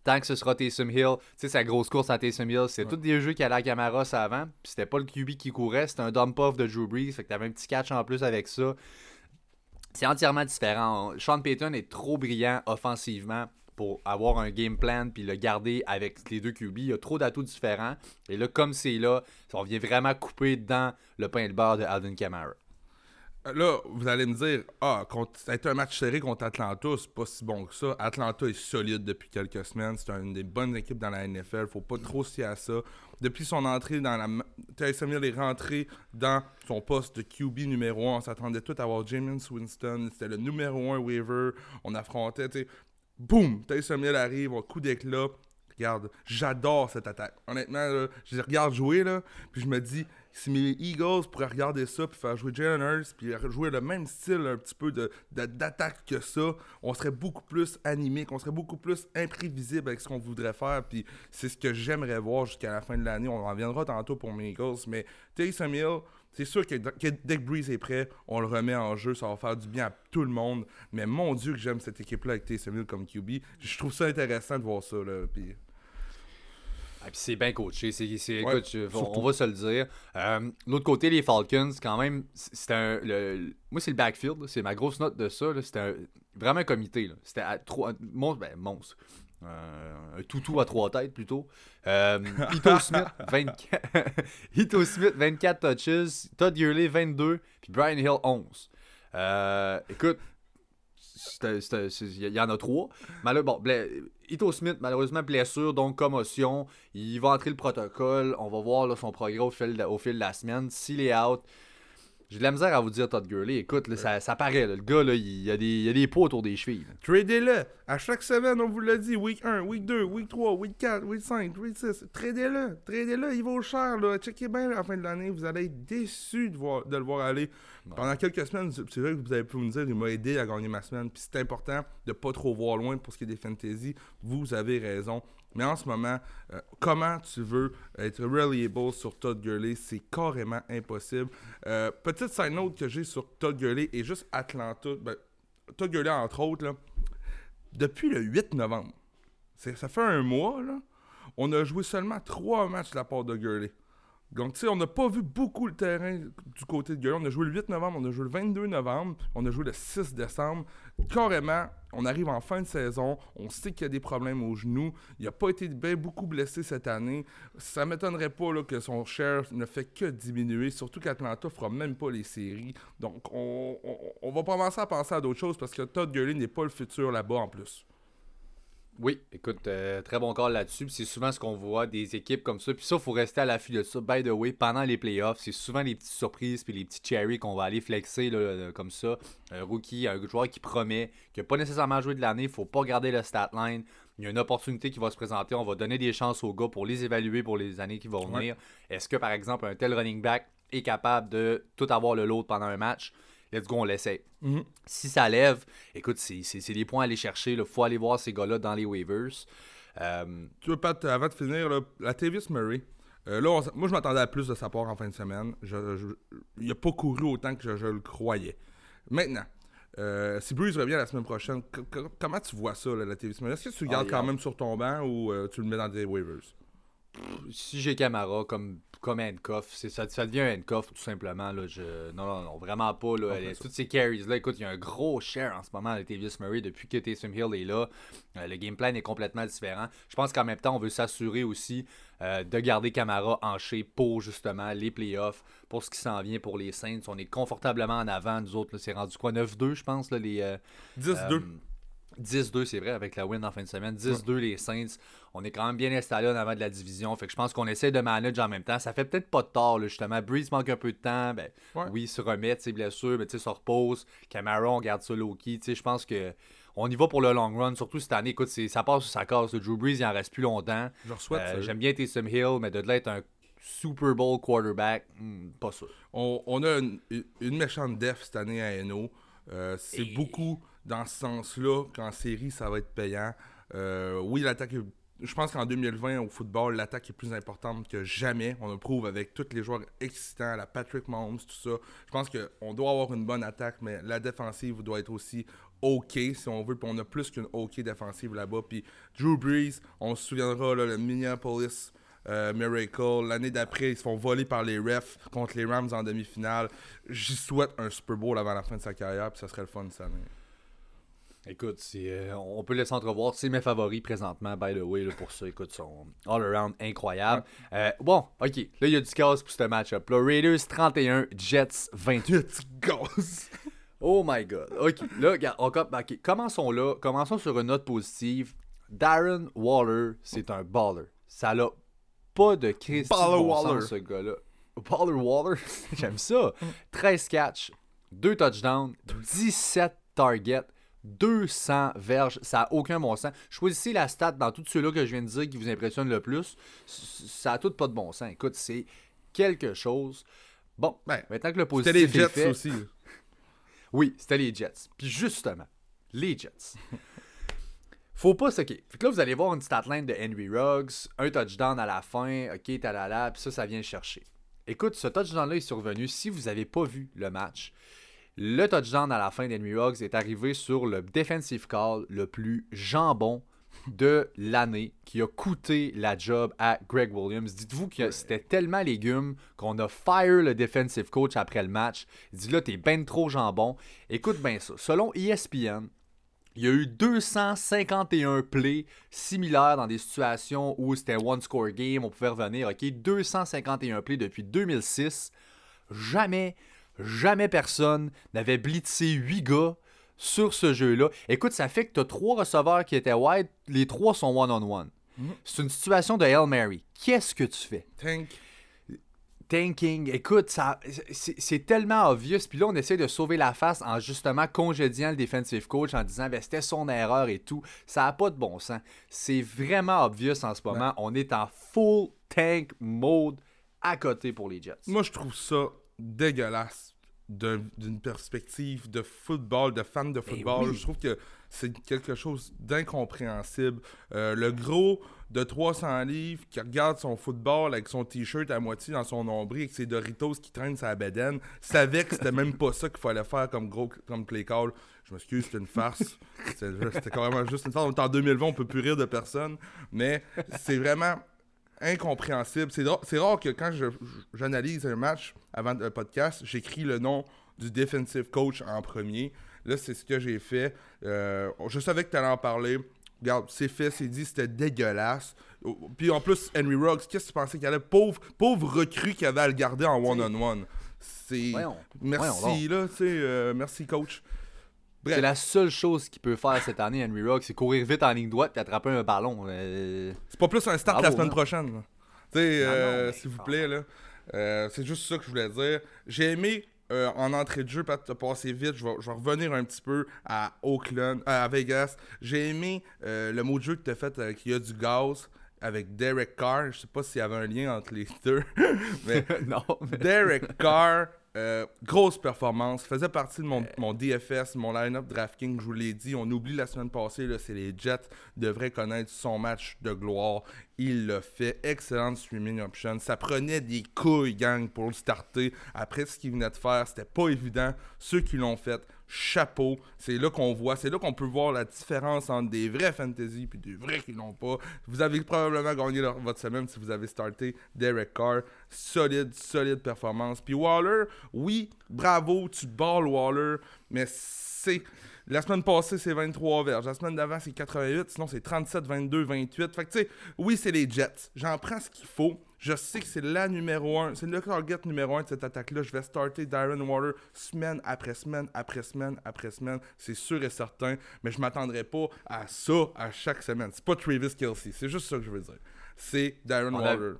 Tant que ce sera Taysom Hill, tu sais, sa grosse course à Taysom Hill, c'est Ouais. tous des jeux qui allaient à Kamara ça avant. Puis c'était pas le QB qui courait, c'était un dump off de Drew Brees. Fait que t'avais un petit catch en plus avec ça. C'est entièrement différent. Sean Payton est trop brillant offensivement pour avoir un game plan puis le garder avec les deux QB. Il y a trop d'atouts différents. Et là, comme c'est là, on vient vraiment couper dans le pain de beurre de Alvin Kamara. Là, vous allez me dire, ah, ça a été un match serré contre Atlanta, c'est pas si bon que ça. Atlanta est solide depuis quelques semaines, c'est une des bonnes équipes dans la NFL, faut pas trop fier à ça. Depuis son entrée dans la. Taysom Hill est rentré dans son poste de QB numéro 1. On s'attendait tout à avoir Jameis Winston, c'était le numéro 1 waiver. On affrontait, tu. Boum! Taysom Hill arrive, un coup d'éclat. Regarde, j'adore cette attaque. Honnêtement, là, je les regarde jouer, là, puis je me dis, si mes Eagles pourraient regarder ça, puis faire jouer Jalen Hurts, puis jouer le même style un petit peu de- de- d'attaque que ça, on serait beaucoup plus animé, on serait beaucoup plus imprévisible avec ce qu'on voudrait faire, puis c'est ce que j'aimerais voir jusqu'à la fin de l'année. On en reviendra tantôt pour mes Eagles, mais Taysom Hill, c'est sûr que, que dès que Breeze est prêt, on le remet en jeu, ça va faire du bien à tout le monde. Mais mon Dieu que j'aime cette équipe-là avec Taysom Hill comme QB. Je trouve ça intéressant de voir ça. Là, puis... Ah, c'est bien coaché. C'est, c'est- Ouais, on, va se le dire. Euh, L'autre côté, les Falcons, quand même, c- c'était un. le- moi, c'est le backfield. C'est ma grosse note de ça. C'était vraiment un comité. C'était à trois. Monstre, ben, monstre. Euh, un toutou à trois têtes plutôt. Euh, Ito Smith, 24, Ito Smith, 24 touches. Todd Gurley, 22. Puis Brian Hill, 11. Euh, écoute, il y en a trois. Malheur- bon, Ito Smith, malheureusement, blessure, donc commotion. Il va entrer le protocole. On va voir là, son progrès au fil, de, au fil de la semaine. S'il est out, j'ai de la misère à vous dire, Todd Gurley. Écoute, là, ça, ça paraît. là. le gars, là, il y a des, il a des pots autour des chevilles. Tradez-le. À chaque semaine, on vous l'a dit. Week 1, week 2, week 3, week 4, week 5, week 6. Tradez-le. Tradez-le. Il vaut cher. Là. Checkez bien à la fin de l'année. Vous allez être déçus de, voir, de le voir aller. Pendant quelques semaines, c'est vrai que vous avez pu me dire il m'a aidé à gagner ma semaine. Puis c'est important de pas trop voir loin pour ce qui est des fantasy. Vous avez raison. Mais en ce moment, euh, comment tu veux être reliable sur Todd Gurley, c'est carrément impossible. Euh, petite side note que j'ai sur Todd Gurley et juste Atlanta. Ben, Todd Gurley, entre autres, là, depuis le 8 novembre, ça fait un mois, là, on a joué seulement trois matchs de la part de Gurley. Donc, tu sais, on n'a pas vu beaucoup le terrain du côté de Gurley. On a joué le 8 novembre, on a joué le 22 novembre, on a joué le 6 décembre. Carrément, on arrive en fin de saison, on sait qu'il y a des problèmes au genou. Il n'a pas été beaucoup blessé cette année. Ça m'étonnerait pas que son share ne fait que diminuer, surtout qu'Atlanta fera même pas les séries. Donc, on, on- on va commencer à penser à d'autres choses parce que Todd Gurley n'est pas le futur là-bas en plus. Oui, écoute, euh, très bon call là-dessus. C'est souvent ce qu'on voit des équipes comme ça. Puis ça, il faut rester à l'affût de ça. By the way, pendant les playoffs, c'est souvent les petites surprises puis les petits cherries qu'on va aller flexer là, comme ça. Un rookie, un joueur qui promet, qui n'a pas nécessairement joué de l'année, il faut pas garder le stat line. Il y a une opportunité qui va se présenter. On va donner des chances aux gars pour les évaluer pour les années qui vont venir. Est-ce que, par exemple, un tel running back est capable de tout avoir le load pendant un match? Let's go, on l'essaie. Mhm. Si ça lève, écoute, c'est des points à aller chercher. Il faut aller voir ces gars-là dans les waivers. Euh, Tu veux, Pat, avant de finir, là, la Tavis Murray, euh, là, on moi, je m'attendais à plus de sa part en fin de semaine. Je, je- il a pas couru autant que je, je le croyais. Maintenant, euh, si Bruce revient la semaine prochaine, co- co- comment tu vois ça, là, la Tavis Murray? Est-ce que tu le gardes quand même sur ton banc ou tu le mets dans des waivers? Si j'ai Camara comme, comme handcuff, c'est ça, ça devient un handcuff tout simplement. Là, je, non, non, non, vraiment pas. Là, toutes ces carries-là, écoute, il y a un gros share en ce moment avec Tavius Murray depuis que Taysom Hill est là. Euh, le game plan est complètement différent. Je pense qu'en même temps, on veut s'assurer aussi euh, de garder Camara en shape pour justement les playoffs, pour ce qui s'en vient pour les Saints. On est confortablement en avant. Nous autres, c'est rendu quoi 9-2, je pense, là, les. euh, 10-2. Euh, 10-2, c'est vrai, avec la win en fin de semaine. 10-2, les Saints. On est quand même bien installé en avant de la division. Fait que je pense qu'on essaie de manager en même temps. Ça fait peut-être pas de tort, là, justement. Breeze manque un peu de temps. Ben, Ouais. Oui, il se remet de ses blessures, mais tu sais, se repose. Camara, on garde ça low-key. Tu sais, Je pense que on y va pour le long run, surtout cette année. Écoute, ça passe ou ça casse. Le Drew Brees, il en reste plus longtemps. je souhaite. Euh. J'aime bien Taysom Hill, mais de là être un Super Bowl quarterback, hmm, pas sûr. On, on a une, une méchante def cette année à NO. Euh, c'est Et- beaucoup dans ce sens-là qu'en série, ça va être payant. Euh, oui, l'attaque Je pense qu'en 2020, au football, l'attaque est plus importante que jamais. On le prouve avec tous les joueurs excitants, la Patrick Mahomes, tout ça. Je pense qu'on doit avoir une bonne attaque, mais la défensive doit être aussi OK, si on veut. Puis on a plus qu'une OK défensive là-bas. Puis Drew Brees, on se souviendra, le Minneapolis euh, Miracle. L'année d'après, ils se font voler par les refs contre les Rams en demi-finale. J'y souhaite un Super Bowl avant la fin de sa carrière, puis ça serait le fun cette année. Écoute, euh, on peut les entrevoir. C'est mes favoris présentement, by the way, là, pour ça. Écoute, sont all-around incroyables. Euh, bon, OK. Là, il y a du chaos pour ce match-up. Raiders 31, Jets 28. Gaz! Oh my God. OK. Là, regarde, on com- OK, commençons là. Commençons sur une note positive. Darren Waller, c'est un baller. Ça n'a pas de crise Baller bon Waller. sens, ce gars-là. Baller Waller, j'aime ça. 13 catchs, 2 touchdowns, 17 targets, 200 verges. Ça n'a aucun bon sens. Choisissez la stat dans tous ceux-là que je viens de dire qui vous impressionne le plus. Ça a tout pas de bon sens. Écoute, c'est quelque chose. Bon, Ben, maintenant que le C'était positif les est Jets fait, aussi. oui, c'était les Jets. Puis justement, les Jets. Faut pas se... OK. Fait que là, vous allez voir une statline de Henry Ruggs, un touchdown à la fin, OK, talala, puis ça, ça vient chercher. Écoute, ce touchdown-là est survenu si vous n'avez pas vu le match. Le touchdown à la fin d'Henry Ruggs est arrivé sur le defensive call le plus jambon de l'année qui a coûté la job à Greg Williams. Dites-vous que c'était tellement légume qu'on a fire le defensive coach après le match. Il dit là, t'es ben trop jambon. Écoute bien ça. Selon ESPN, il y a eu 251 plays similaires dans des situations où c'était one score game, on pouvait revenir. OK, 251 plays depuis 2006. Jamais, jamais personne n'avait blitzé 8 gars sur ce jeu-là. Écoute, ça fait que tu as trois receveurs qui étaient wide, les trois sont one-on-one. C'est une situation de Hail Mary. Qu'est-ce que tu fais? Tank. tanking. Écoute, ça, c'est c'est tellement obvious. Puis là, on essaie de sauver la face en justement congédiant le defensive coach en disant ben, c'était son erreur et tout. Ça n'a pas de bon sens. C'est vraiment obvious en ce moment. On est en full tank mode à côté pour les Jets. Moi, je trouve ça dégueulasse d'un- d'une perspective de football, de fan de football. Ben oui. Je trouve que c'est quelque chose d'incompréhensible. Euh, le gros de 300 livres qui regarde son football avec son t-shirt à moitié dans son nombril avec ses Doritos qui traînent sa bedaine savait que c'était même pas ça qu'il fallait faire comme gros comme play call. Je m'excuse, c'était une farce. C'était c'était carrément juste une farce. On est en 2020, on peut plus rire de personne. Mais c'est vraiment incompréhensible. C'est rare que quand j'analyse un match avant le podcast, j'écris le nom du defensive coach en premier. Là, c'est ce que j'ai fait. Euh, je savais que tu allais en parler. Regarde, c'est fait, c'est dit, c'était dégueulasse. Puis en plus, Henry Ruggs, qu'est-ce que tu pensais qu'il allait? Pauvre, pauvre recrue qui avait à le garder en one-on-one. C'est. Merci, voyons là, tu sais. euh, merci, coach. C'est la seule chose qu'il peut faire cette année, Henry Rock, c'est courir vite en ligne droite et attraper un ballon. Euh, C'est pas plus un start Bravo, la semaine hein. prochaine. Tu sais, euh, s'il vous plaît, là. Euh, c'est juste ça que je voulais dire. J'ai aimé euh, en entrée de jeu, pas te passer vite. Je vais, je vais revenir un petit peu à Oakland, euh, à Vegas. J'ai aimé euh, le mot de jeu que tu as fait avec Il y a du gaz avec Derek Carr. Je sais pas s'il y avait un lien entre les deux. mais non, mais- Derek Carr, Euh, grosse performance. Faisait partie de mon, mon DFS, mon line-up DraftKings, je vous l'ai dit. On oublie la semaine passée, c'est les Jets devraient connaître son match de gloire. Il l'a fait. Excellente streaming option. Ça prenait des couilles, gang, pour le starter. Après ce qu'il venait de faire, c'était pas évident. Ceux qui l'ont fait, chapeau. C'est là qu'on voit, c'est là qu'on peut voir la différence entre des vrais fantasy et des vrais qui l'ont pas. Vous avez probablement gagné votre semaine si vous avez starté Derek Carr. Solide, solide performance. Puis Waller, oui, bravo, tu balles Waller, mais c'est. La semaine passée, c'est 23 verges. La semaine d'avant, c'est 88. Sinon, c'est 37, 22, 28. Fait que, tu sais, oui, c'est les Jets. J'en prends ce qu'il faut. Je sais que c'est la numéro 1, c'est le target numéro 1 de cette attaque-là. Je vais starter Darren Water semaine après semaine, après semaine, après semaine. C'est sûr et certain. Mais je m'attendrai pas à ça à chaque semaine. C'est pas Travis Kelsey. C'est juste ça que je veux dire. C'est Darren Water.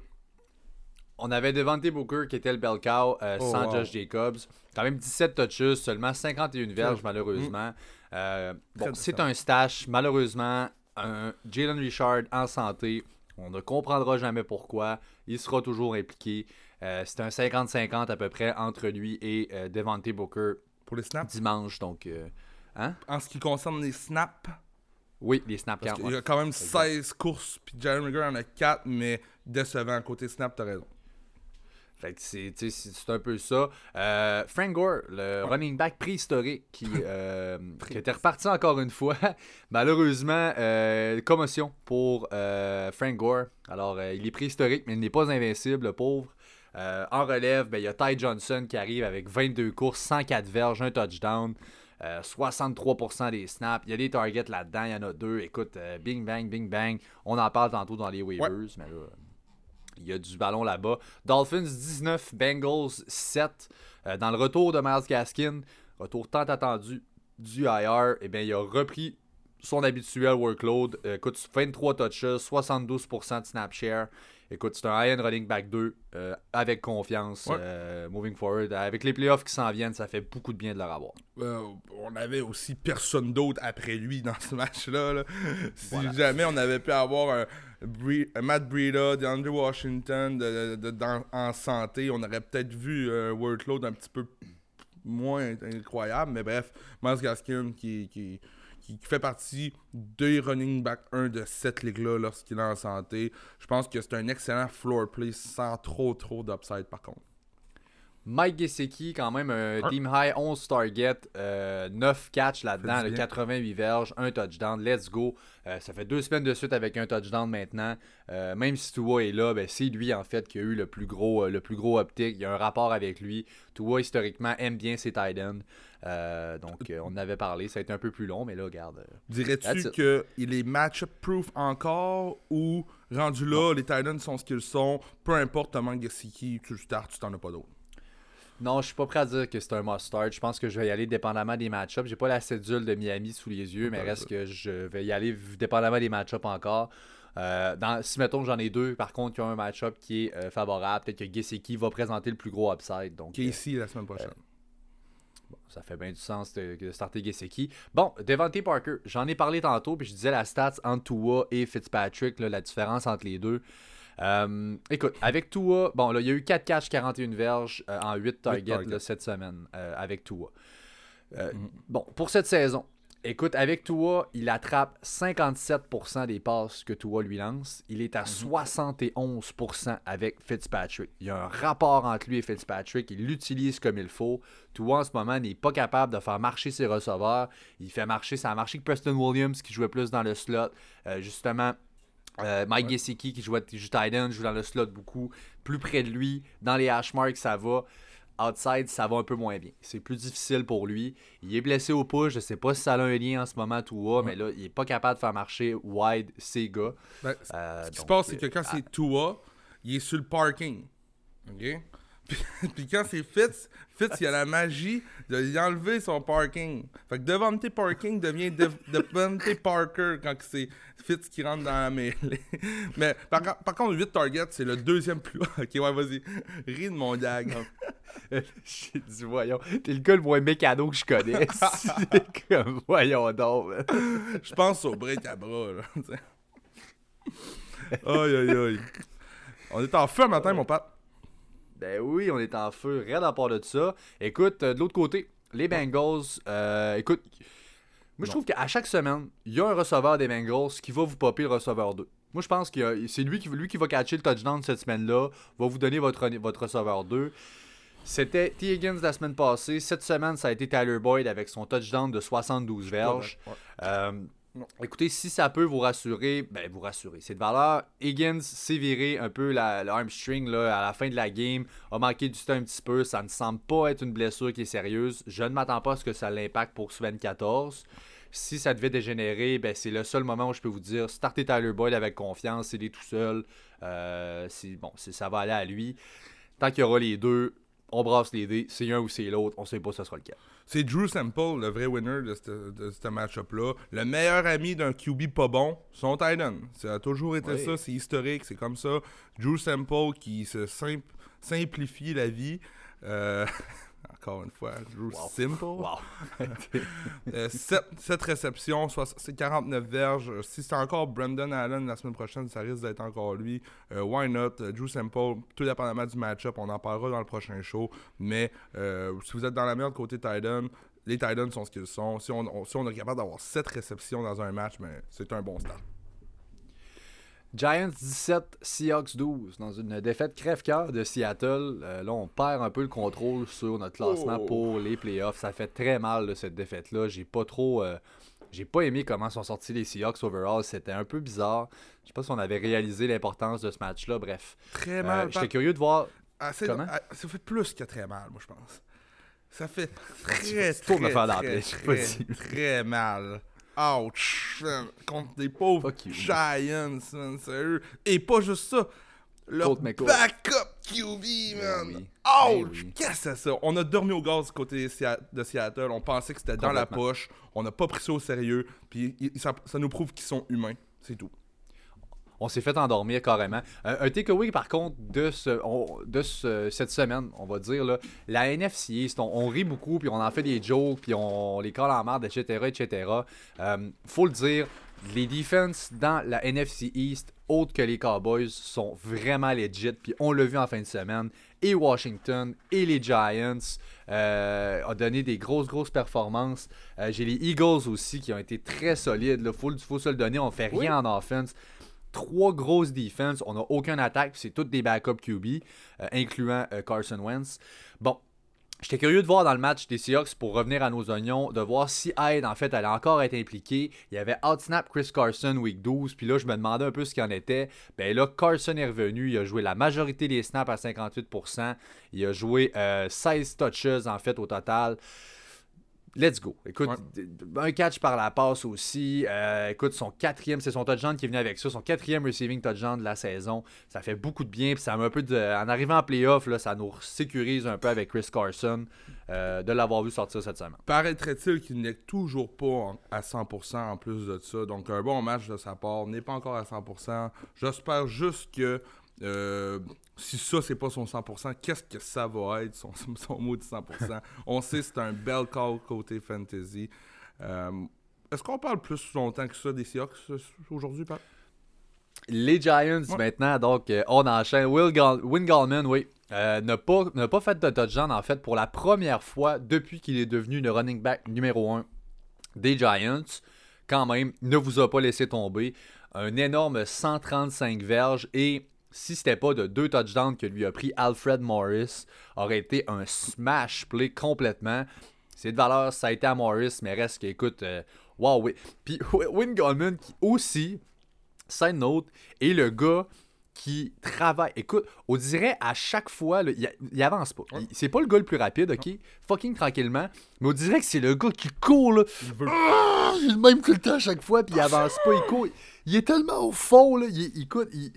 On avait Devante Booker qui était le bel cow euh, oh, sans Josh Jacobs. Quand même 17 touches, seulement 51 verges malheureusement. Euh, bon, c'est un stash. Malheureusement, un Jalen Richard en santé. On ne comprendra jamais pourquoi. Il sera toujours impliqué. Euh, c'est un 50-50 à peu près entre lui et euh, Devante Booker. Pour les snaps? Dimanche, donc. Euh, hein? En ce qui concerne les snaps? Oui, les snaps Il y a quand même 16 courses, puis Jalen Rigger en a 4, mais décevant. Côté snap, t'as raison. Fait que c'est, c'est un peu ça. Euh, Frank Gore, le running back préhistorique qui, euh, qui était reparti encore une fois. Malheureusement, euh, commotion pour Frank Gore. Alors, il est préhistorique, mais il n'est pas invincible, le pauvre. en relève, ben, il y a Ty Johnson qui arrive avec 22 courses, 104 verges, un touchdown. 63% des snaps. Il y a des targets là-dedans, il y en a deux. Écoute, bing bang, bing bang. On en parle tantôt dans les waivers, mais là, il y a du ballon là-bas. Dolphins 19, Bengals 7. Euh, dans le retour de Miles Gaskin, retour tant attendu du IR, eh bien, il a repris son habituel workload. Euh, écoute, 23 touches, 72% de snap share. Écoute, c'est un high-end running back 2 euh, avec confiance, moving forward. Avec les playoffs qui s'en viennent, ça fait beaucoup de bien de leur avoir. on avait aussi personne d'autre après lui dans ce match-là. Si jamais on avait pu avoir un, Matt Breida, DeAndre Washington en santé, on aurait peut-être vu un workload un petit peu moins incroyable, mais bref, Miles Gaskin qui, qui, qui, fait partie des running back 1 de cette ligue-là lorsqu'il est en santé. Je pense que c'est un excellent floor play sans trop trop d'upside par contre. Mike Gesicki, quand même, un team high, 11 targets, 9 euh, catch là-dedans, 88 verges, un touchdown. Let's go. Euh, ça fait deux semaines de suite avec un touchdown maintenant. Euh, même si Tua est là, ben, c'est lui en fait qui a eu le plus gros, le plus gros optique. Il y a un rapport avec lui. Tua, historiquement, aime bien ses tight ends. Donc, on en avait parlé. Ça a été un peu plus long, mais là, regarde. Dirais-tu qu'il est match-proof encore ou rendu là, les tight ends sont ce qu'ils sont, peu importe comment Gesicki, tu le starts, tu t'en as pas d'autre? Non, je suis pas prêt à dire que c'est un must-start. Je pense que je vais y aller dépendamment des match-ups. J'ai pas la cédule de Miami sous les yeux, mais reste que je vais y aller dépendamment des match-ups encore. Euh, dans, si mettons que j'en ai deux, par contre, qui ont un match-up qui est euh, favorable, peut-être que Gesicki va présenter le plus gros upside. Donc, qui est ici la semaine prochaine. Euh, ça fait bien du sens de, starter Gesicki. Bon, Devante Parker, j'en ai parlé tantôt, puis je disais la stats entre Tua et Fitzpatrick, la différence entre les deux. Euh, écoute, avec Tua, bon, là, il y a eu 4 catches, 41 verges euh, en 8 targets, cette semaine euh, avec Tua. Mm-hmm. Bon, pour cette saison, écoute, avec Tua, il attrape 57% des passes que Tua lui lance. Il est à 71% mm-hmm. avec Fitzpatrick. Il y a un rapport entre lui et Fitzpatrick. Il l'utilise comme il faut. Tua, en ce moment, n'est pas capable de faire marcher ses receveurs. Il fait marcher, ça a marché que Preston Williams qui jouait plus dans le slot. justement, euh, Mike Gesicki qui qui joue tight joue dans le slot beaucoup. Plus près de lui, dans les hash marks, ça va. Outside, ça va un peu moins bien. C'est plus difficile pour lui. Il est blessé au push. Je sais pas si ça a un lien en ce moment, Tua, mais là, il est pas capable de faire marcher wide ses gars. Ben, euh, ce qui se passe, c'est que quand c'est Tua, il est sur le parking. OK? Puis, quand c'est Fitz, Fitz, il a la magie de enlever son parking. Fait que Devante Parking devient Devante Parker quand c'est Fitz qui rentre dans la mêlée. Mais par, par contre, 8 targets, c'est le deuxième plus haut. ok, ouais, vas-y. Ris de mon gag. J'ai dit, voyons, t'es le gars le moins mécano que je connais. comme, voyons donc. Je pense au break à bras, là. aïe, aïe, aïe. On est en feu matin, mon pote. Ben oui, on est en feu, rien à part de ça. Écoute, euh, de l'autre côté, les Bengals, euh, écoute, moi je trouve qu'à chaque semaine, il y a un receveur des Bengals qui va vous popper le receveur 2. Moi je pense que c'est lui qui, lui qui va catcher le touchdown cette semaine-là, va vous donner votre, votre receveur 2. C'était T. Higgins la semaine passée. Cette semaine, ça a été Tyler Boyd avec son touchdown de 72 verges. Ouais, ouais. Euh, écoutez, si ça peut vous rassurer, ben vous rassurer. C'est de valeur. Higgins s'est viré un peu la, là, à la fin de la game, a manqué du temps un petit peu. Ça ne semble pas être une blessure qui est sérieuse. Je ne m'attends pas à ce que ça l'impacte pour semaine 14. Si ça devait dégénérer, ben c'est le seul moment où je peux vous dire startez Tyler Boyd avec confiance, il est tout seul. Euh, bon, ça va aller à lui. Tant qu'il y aura les deux, on brasse les dés. C'est un ou c'est l'autre, on sait pas si ce sera lequel. C'est Drew Sample, le vrai winner de ce de ce match-up-là. Le meilleur ami d'un QB pas bon, son Titan. Ça a toujours été Oui. ça, c'est historique, c'est comme ça. Drew Sample qui se simp- simplifie la vie. Euh, encore une fois, Drew Wow. Simple. Wow. 7, réceptions, soix- c'est 49 verges. Euh, Si c'est encore Brandon Allen la semaine prochaine, ça risque d'être encore lui. Euh, why not? Euh, Drew Sample, tout dépendamment du match-up, on en parlera dans le prochain show. Mais euh, si vous êtes dans la merde côté Titan, les Titans sont ce qu'ils sont. Si on, on- si on est capable d'avoir 7 réceptions dans un match, ben, c'est un bon start. Giants 17, Seahawks 12. Dans une défaite crève-cœur de Seattle, euh, là, on perd un peu le contrôle sur notre classement Oh. pour les playoffs. Ça fait très mal, là, cette défaite-là. J'ai pas trop. euh, j'ai pas aimé comment sont sortis les Seahawks overall. C'était un peu bizarre. Je sais pas si on avait réalisé l'importance de ce match-là. Bref. Très Euh, mal. J'étais curieux de voir. Ah, Comment? ah, ça fait plus que très mal, moi, je pense. Ça fait très, très, très, très, très mal. Ouch! man. Contre des pauvres you. Giants, man, sérieux. Et pas juste ça. McCoy. backup QB, man. Ben oui. Ouch! Ben. Qu'est-ce que c'est ça? On a dormi au gaz du côté de Seattle. On pensait que c'était dans la poche. On n'a pas pris ça au sérieux. Puis ça nous prouve qu'ils sont humains. C'est tout. On s'est fait endormir carrément. Euh, un takeaway, par contre, de, ce, on- de ce- cette semaine, on va dire, là, la NFC East, on, on rit beaucoup, puis on en fait des jokes, puis on les colle en marde, etc., etc. Euh, faut le dire, les defenses dans la NFC East, autres que les Cowboys, sont vraiment legit, puis on l'a vu en fin de semaine. Et Washington et les Giants euh, ont donné des grosses, grosses performances. Euh, J'ai les Eagles aussi qui ont été très solides. Il faut, faut se le donner. On fait rien en offense trois grosses defenses. On n'a aucune attaque, c'est toutes des backup QB, euh, incluant euh, Carson Wentz. Bon, j'étais curieux de voir dans le match des Seahawks, pour revenir à nos oignons, de voir si Hyde, en fait, allait encore être impliqué. Il y avait outsnap Chris Carson week 12, puis là, je me demandais un peu ce qu'il en était. Ben là, Carson est revenu, il a joué la majorité des snaps à 58%. Il a joué euh, 16 touches, en fait, au total. Let's go. Écoute, Ouais. un catch par la passe aussi. Euh, écoute, son quatrième, c'est son touchdown qui est venu avec ça. Son quatrième receiving touchdown de la saison. Ça fait beaucoup de bien. Puis ça un peu de. En arrivant en playoff, là, ça nous sécurise un peu avec Chris Carson euh, de l'avoir vu sortir cette semaine. Paraîtrait-il qu'il n'est toujours pas à 100% en plus de ça? Donc, un bon match de sa part. N'est pas encore à 100%. J'espère juste que euh, si ça, c'est pas son 100%, qu'est-ce que ça va être, son, son mot de 100% On sait que c'est un bel call côté fantasy. Euh, Est-ce qu'on parle plus longtemps que ça des Seahawks euh, aujourd'hui, Pat? Les Giants Ouais. maintenant, donc euh, on enchaîne. Will Gall- Win Gallman, oui, euh, n'a pas, pas fait de touchdown en fait pour la première fois depuis qu'il est devenu le running back numéro 1 des Giants. Quand même, ne vous a pas laissé tomber. Un énorme 135 verges et si c'était pas de deux touchdowns que lui a pris Alfred Morris, aurait été un smash play complètement. C'est de valeur, ça a été à Morris, mais reste qu'écoute, euh, wow, oui. Puis Win Gallman qui aussi, side note, est le gars qui travaille. Écoute, on dirait à chaque fois, là, il, il avance pas. C'est pas le gars le plus rapide, ok? Fucking tranquillement. Mais on dirait que c'est le gars qui court, là. Il veut- Ah, il même tout le temps à chaque fois, puis il avance pas, il court. Il est tellement au fond, là. Il, écoute, il.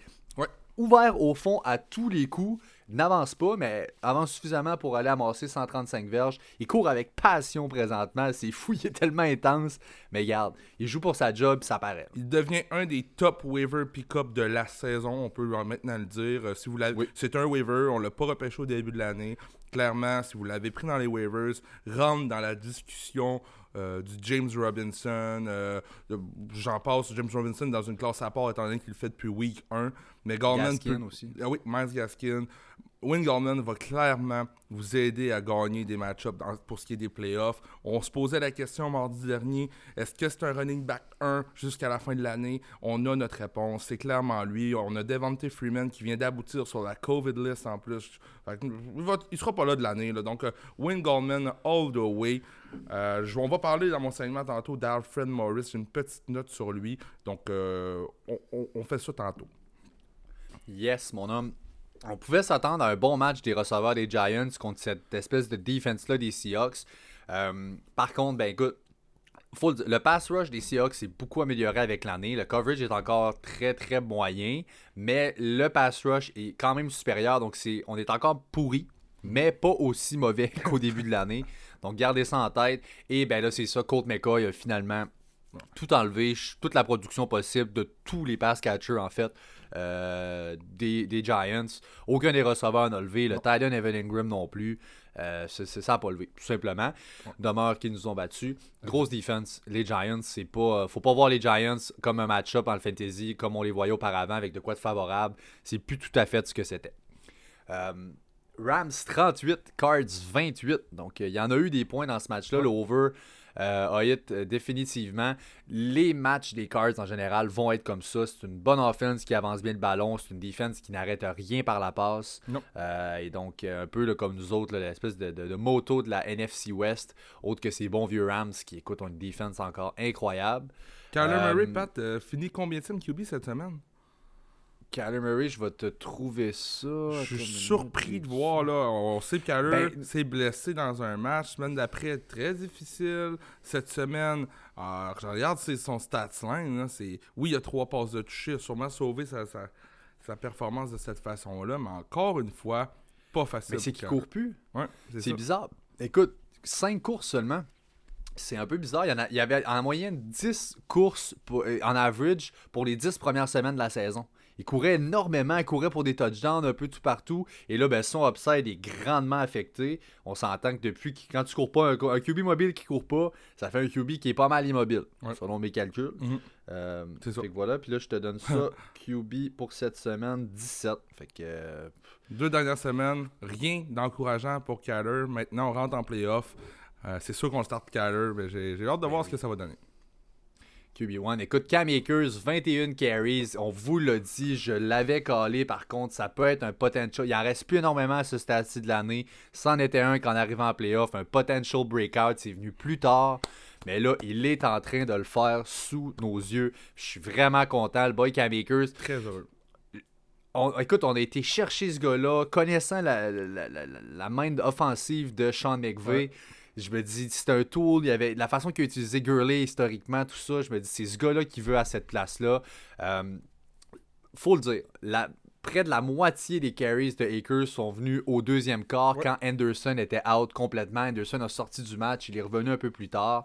Ouvert au fond à tous les coups. N'avance pas, mais avance suffisamment pour aller amasser 135 verges. Il court avec passion présentement. C'est fou, il est tellement intense. Mais regarde, il joue pour sa job, ça paraît. Il devient un des top waiver pick-up de la saison, on peut maintenant le dire. Euh, si vous l'avez, Oui. c'est un waiver, on l'a pas repêché au début de l'année. Clairement, si vous l'avez pris dans les waivers, rentre dans la discussion euh, du James Robinson. euh, J'en passe, James Robinson dans une classe à part, étant donné qu'il le fait depuis week 1. Mais Gallman Gaskin peut- aussi. Ah oui, Miles Gaskin. Wayne Gallman va clairement vous aider à gagner des match-ups pour ce qui est des playoffs. On se posait la question mardi dernier, est-ce que c'est un running back 1 jusqu'à la fin de l'année? On a notre réponse, c'est clairement lui. On a Devante Freeman qui vient d'aboutir sur la COVID list en plus. il, sera pas là de l'année. Donc, euh, Wayne Gallman all the way. Euh, on va parler dans mon segment tantôt d'Alfred Morris, une petite note sur lui. Donc, euh, on fait ça tantôt. Yes, mon homme on pouvait s'attendre à un bon match des receveurs des Giants contre cette espèce de defense-là des Seahawks. Euh, par contre, ben écoute, le pass rush des Seahawks est beaucoup amélioré avec l'année. Le coverage est encore très très moyen, mais le pass rush est quand même supérieur. Donc on est encore pourri, mais pas aussi mauvais qu'au début de l'année. Donc gardez ça en tête. Et ben là, c'est ça, Colt McCoy a finalement tout enlevé, toute la production possible de tous les pass catchers en fait. Euh, des, Giants. Aucun des receveurs n'a levé. Le Titan Evan Ingram non plus. Euh, c'est, ça n'a pas levé, tout simplement. Demeure qu'ils nous ont battus. Grosse defense. Les Giants, c'est pas. Euh, faut pas voir les Giants comme un match-up en fantasy, comme on les voyait auparavant, avec de quoi de favorable. C'est plus tout à fait ce que c'était. Rams 38, Cards 28. Donc, il y en a eu des points dans ce match-là. Le over euh, euh, définitivement. Les matchs des Cards en général vont être comme ça. C'est une bonne offense qui avance bien le ballon. C'est une défense qui n'arrête rien par la passe. Euh, et donc, un peu comme nous autres, l'espèce de, moto de la NFC West, autre que ces bons vieux Rams qui écoutent une défense encore incroyable. Kyler Murray, Pat, finit combien de QB cette semaine? Kyler Murray, je vais te trouver ça. Je suis surpris de voir, là. On sait que Kyler ben, s'est blessé dans un match. Semaine d'après, très difficile. Cette semaine, alors, je regarde son stats line. Oui, il y a trois passes de toucher. Il a sûrement sauvé sa, sa, performance de cette façon-là. Mais encore une fois, pas facile. Mais c'est qu'il court plus. Ouais, c'est bizarre. Écoute, cinq courses seulement. C'est un peu bizarre. Il y, en il y avait en moyenne 10 courses euh, en average pour les 10 premières semaines de la saison. Il courait énormément, il courait pour des touchdowns un peu tout partout. Et là, ben, son upside est grandement affecté. On s'entend que depuis que quand tu cours pas, un, QB mobile qui court pas, ça fait un QB qui est pas mal immobile, selon mes calculs. Mhm. Euh, c'est ça. voilà, puis là, je te donne ça, QB pour cette semaine, 17. Fait que. Euh, Deux dernières semaines, rien d'encourageant pour Kyler. Maintenant, on rentre en playoff. Euh, c'est sûr qu'on start Kyler, mais j'ai hâte de voir ce que ça va donner. QB1. Écoute, Cam Akers, 21 carries. On vous l'a dit, je l'avais collé. Par contre, ça peut être un potential. Il en reste plus énormément à ce stade-ci de l'année. C'en était un qu'en arrivant en playoff. Un potential breakout. C'est venu plus tard. Mais là, il est en train de le faire sous nos yeux. Je suis vraiment content. Le boy Cam Akers. Très heureux. écoute, on a été chercher ce gars-là, connaissant la, la, main offensive de Sean McVay je me dis, c'est un tool, il y avait la façon qu'il a utilisé Gurley historiquement, tout ça, je me dis, c'est ce gars-là qui veut à cette place-là. Euh, faut le dire, la, près de la moitié des carries de Akers sont venus au deuxième quart quand Anderson était out complètement. Anderson a sorti du match, il est revenu un peu plus tard.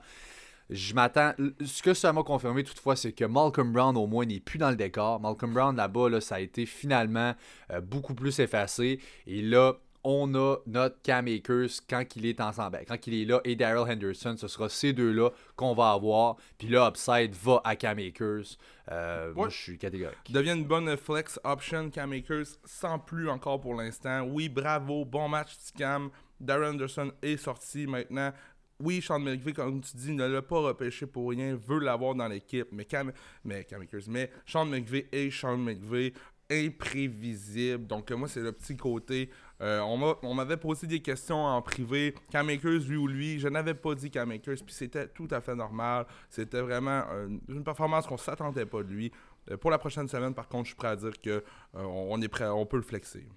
Je m'attends. Ce que ça m'a confirmé toutefois, c'est que Malcolm Brown au moins n'est plus dans le décor. Malcolm Brown là-bas, là, ça a été finalement euh, beaucoup plus effacé. Et là, on a notre Cam Akers quand il est ensemble. Ben, quand il est là et Daryl Henderson, ce sera ces deux-là qu'on va avoir. Puis là, Upside va à Cam Akers. Euh, moi, je suis catégorique. Devient une bonne flex option, Cam Akers, sans plus encore pour l'instant. Oui, bravo, bon match, Cam. Daryl Henderson est sorti maintenant. Oui, Sean McVay, comme tu dis, ne l'a pas repêché pour rien, veut l'avoir dans l'équipe. Mais Cam, mais Cam Akers, mais Sean McVay et Sean McVay imprévisible. Donc, moi, c'est le petit côté. Euh, on m'avait posé des questions en privé. Camakers, lui ou lui. Je n'avais pas dit Camakers, puis c'était tout à fait normal. C'était vraiment une performance qu'on ne s'attendait pas de lui. Euh, pour la prochaine semaine, par contre, je suis prêt à dire qu'on euh, on est prêt, on peut le flexer.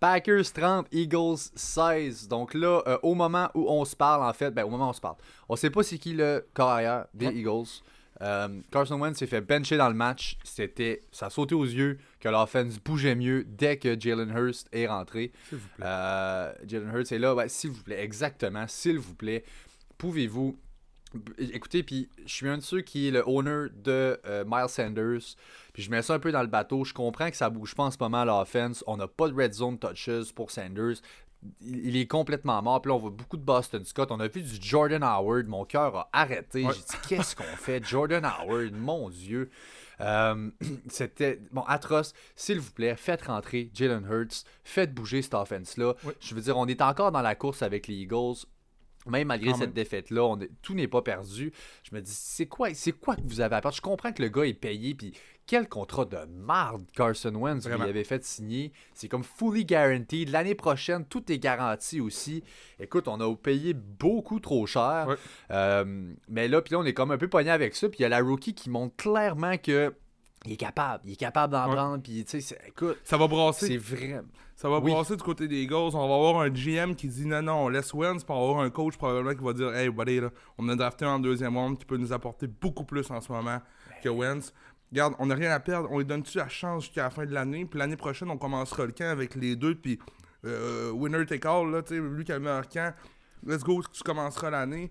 Packers 30, Eagles 16. Donc là, au moment où on se parle, en fait, ben, au moment où on se parle, on sait pas c'est qui le carrière des Eagles. Euh, Carson Wentz s'est fait bencher dans le match. C'était, ça a sauté aux yeux que l'offense bougeait mieux dès que Jalen Hurst est rentré. S'il vous plaît. Euh, Jalen Hurst est là. s'il vous plaît, exactement. S'il vous plaît, pouvez-vous. Écoutez, puis je suis un de ceux qui est le owner de euh, Miles Sanders. Puis je mets ça un peu dans le bateau. Je comprends que ça bouge pas en ce moment à l'offense. On n'a pas de red zone touches pour Sanders il est complètement mort. Puis là, on voit beaucoup de Boston Scott. On a vu du Jordan Howard. Mon cœur a arrêté. J'ai dit, qu'est-ce qu'on fait? Jordan Howard, mon Dieu. Euh, c'était bon atroce. S'il vous plaît, faites rentrer Jalen Hurts, faites bouger cette offense-là. Je veux dire, on est encore dans la course avec les Eagles. Même malgré Quand cette défaite-là, tout n'est pas perdu. Je me dis, c'est quoi, c'est quoi que vous avez à perdre? Je comprends que le gars est payé, puis quel contrat de marde Carson Wentz lui avez fait signer. C'est comme fully guaranteed. L'année prochaine, tout est garanti aussi. Écoute, on a payé beaucoup trop cher. Ouais. Euh, mais là, puis là, on est comme un peu pogné avec ça. Puis il y a la rookie qui montre clairement que il est capable. Il est capable d'en Ouais. prendre. Puis, tu sais, écoute, Ça va brasser. c'est vrai. Ça va Oui. brasser du côté des Eagles. On va avoir un GM qui dit non, non, on laisse Wentz, puis on va avoir un coach probablement qui va dire Hey, buddy, là, on a drafté un en deuxième round qui peut nous apporter beaucoup plus en ce moment que Wentz. Regarde, on n'a rien à perdre. On lui donne-tu la chance jusqu'à la fin de l'année? Puis l'année prochaine, on commencera le camp avec les deux, puis euh, winner take all, là, tu sais, lui qui a le meilleur camp. Let's go, tu commenceras l'année.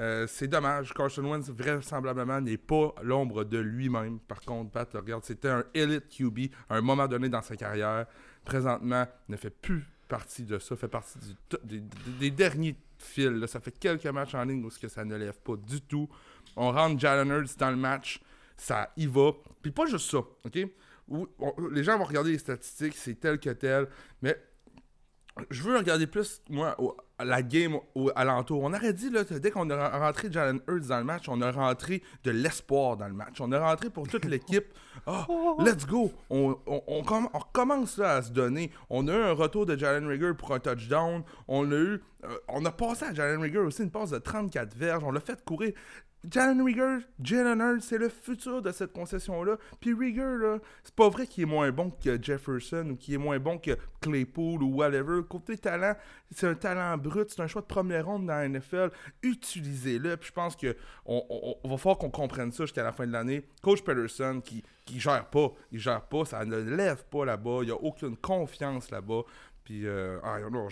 Euh, c'est dommage. Carson Wentz, vraisemblablement, n'est pas l'ombre de lui-même. Par contre, Pat, regarde, c'était un elite QB à un moment donné dans sa carrière. Présentement, ne fait plus partie de ça. Fait partie des, derniers fils. là. Ça fait quelques matchs en ligne où que ça ne lève pas du tout. On rentre Jalen Hurts dans le match. Ça y va. Puis pas juste ça, OK? Où- les gens vont regarder les statistiques, c'est tel que tel. Mais je veux regarder plus, moi, la game au, alentour. On aurait dit, là, dès qu'on a rentré Jalen Hurts dans le match, on a rentré de l'espoir dans le match. On a rentré pour toute l'équipe. Ah, let's go! On, on, on comm- on recommence là, à se donner. On a eu un retour de Jalen Rigger pour un touchdown. On a eu. euh, on a passé à Jalen Rigger aussi une passe de 34 verges. On l'a fait courir. Jalen Rigger, Jalen Hurts, c'est le futur de cette concession-là. Puis Rigger, là, c'est pas vrai qu'il est moins bon que Jefferson ou qu'il est moins bon que Claypool ou whatever. Côté talent, c'est un talent brut, c'est un choix de première ronde dans la NFL. Utilisez-le. Puis je pense que on, on- on va falloir qu'on comprenne ça jusqu'à la fin de l'année. Coach Peterson qui, qui gère pas, il gère pas, ça ne lève pas là-bas. Il y a aucune confiance là-bas. Puis, euh, ah, non,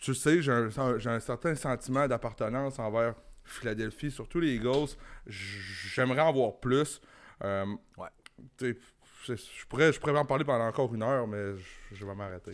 tu sais, j'ai un certain sentiment d'appartenance envers Philadelphie, surtout les Eagles. J'aimerais en voir plus. Euh, Ouais. je, pourrais, je pourrais en parler pendant encore une heure, mais je, vais m'arrêter.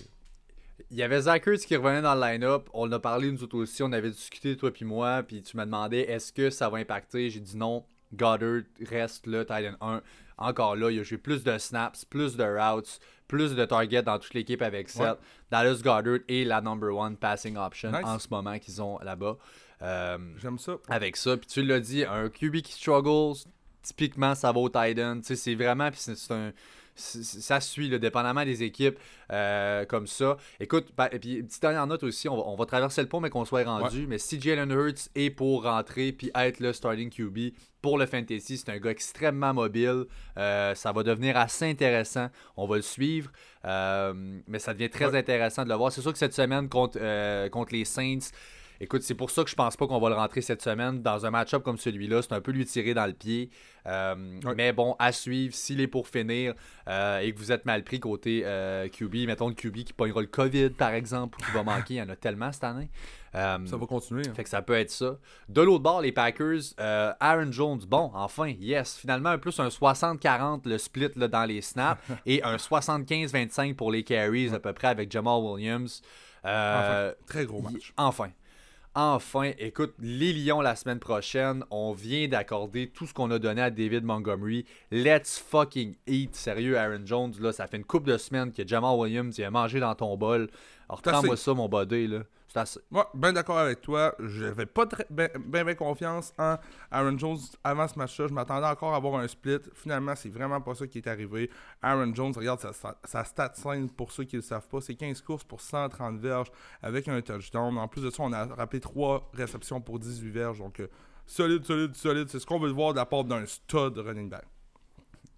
Il y avait Zach Ertz qui revenait dans le line-up. On en a parlé nous autres aussi. On avait discuté, toi puis moi. Puis tu m'as demandé est-ce que ça va impacter? J'ai dit non. Goddard reste là, Titan 1. Encore là, il a joué plus de snaps, plus de routes, plus de targets dans toute l'équipe avec 7. Ouais. Dallas Goddard est la number one passing option Nice. en ce moment qu'ils ont là-bas. Euh, J'aime ça. avec ça. Puis tu l'as dit, un QB qui struggles, typiquement, ça va au Titan. Tu sais, c'est vraiment, puis c'est un. Ça suit, là, dépendamment des équipes euh, comme ça. Écoute, pa- et puis petite dernière note aussi, on va, on va traverser le pont, mais qu'on soit rendu. Mais si Jalen Hurts est pour rentrer puis être le starting QB pour le fantasy, c'est un gars extrêmement mobile. Euh, ça va devenir assez intéressant. On va le suivre. Euh, mais ça devient très Ouais. intéressant de le voir. C'est sûr que cette semaine contre, contre les Saints, Écoute, c'est pour ça que je pense pas qu'on va le rentrer cette semaine dans un match-up comme celui-là. C'est un peu lui tirer dans le pied. Euh, Ouais. Mais bon, à suivre, s'il est pour finir euh, et que vous êtes mal pris côté euh, QB, mettons le QB qui pognera le COVID par exemple, ou qui va manquer, il y en a tellement cette année. Ça va continuer. hein. fait que ça peut être ça. De l'autre bord, les Packers, Aaron Jones, bon, enfin, yes. Finalement, un plus un 60-40 le split là, dans les snaps et un 75-25 pour les carries à peu près avec Jamal Williams. Euh, Très gros match. Enfin. Enfin, écoute, les Lions la semaine prochaine, on vient d'accorder tout ce qu'on a donné à David Montgomery. Let's fucking eat. Sérieux, Aaron Jones, là, ça fait une couple de semaines que Jamal Williams il a mangé dans ton bol. Alors, assez. ça, mon body, là. Moi, ben d'accord avec toi. J'avais pas très, ben, ben, ben confiance en Aaron Jones avant ce match-là. Je m'attendais encore à avoir un split. Finalement, c'est vraiment pas ça qui est arrivé. Aaron Jones, regarde sa, stat line pour ceux qui ne le savent pas. C'est 15 courses pour 130 verges avec un touchdown. En plus de ça, on a rappelé 3 réceptions pour 18 verges. Donc, euh, solide, solide, solide. C'est ce qu'on veut voir de la part d'un stud running back.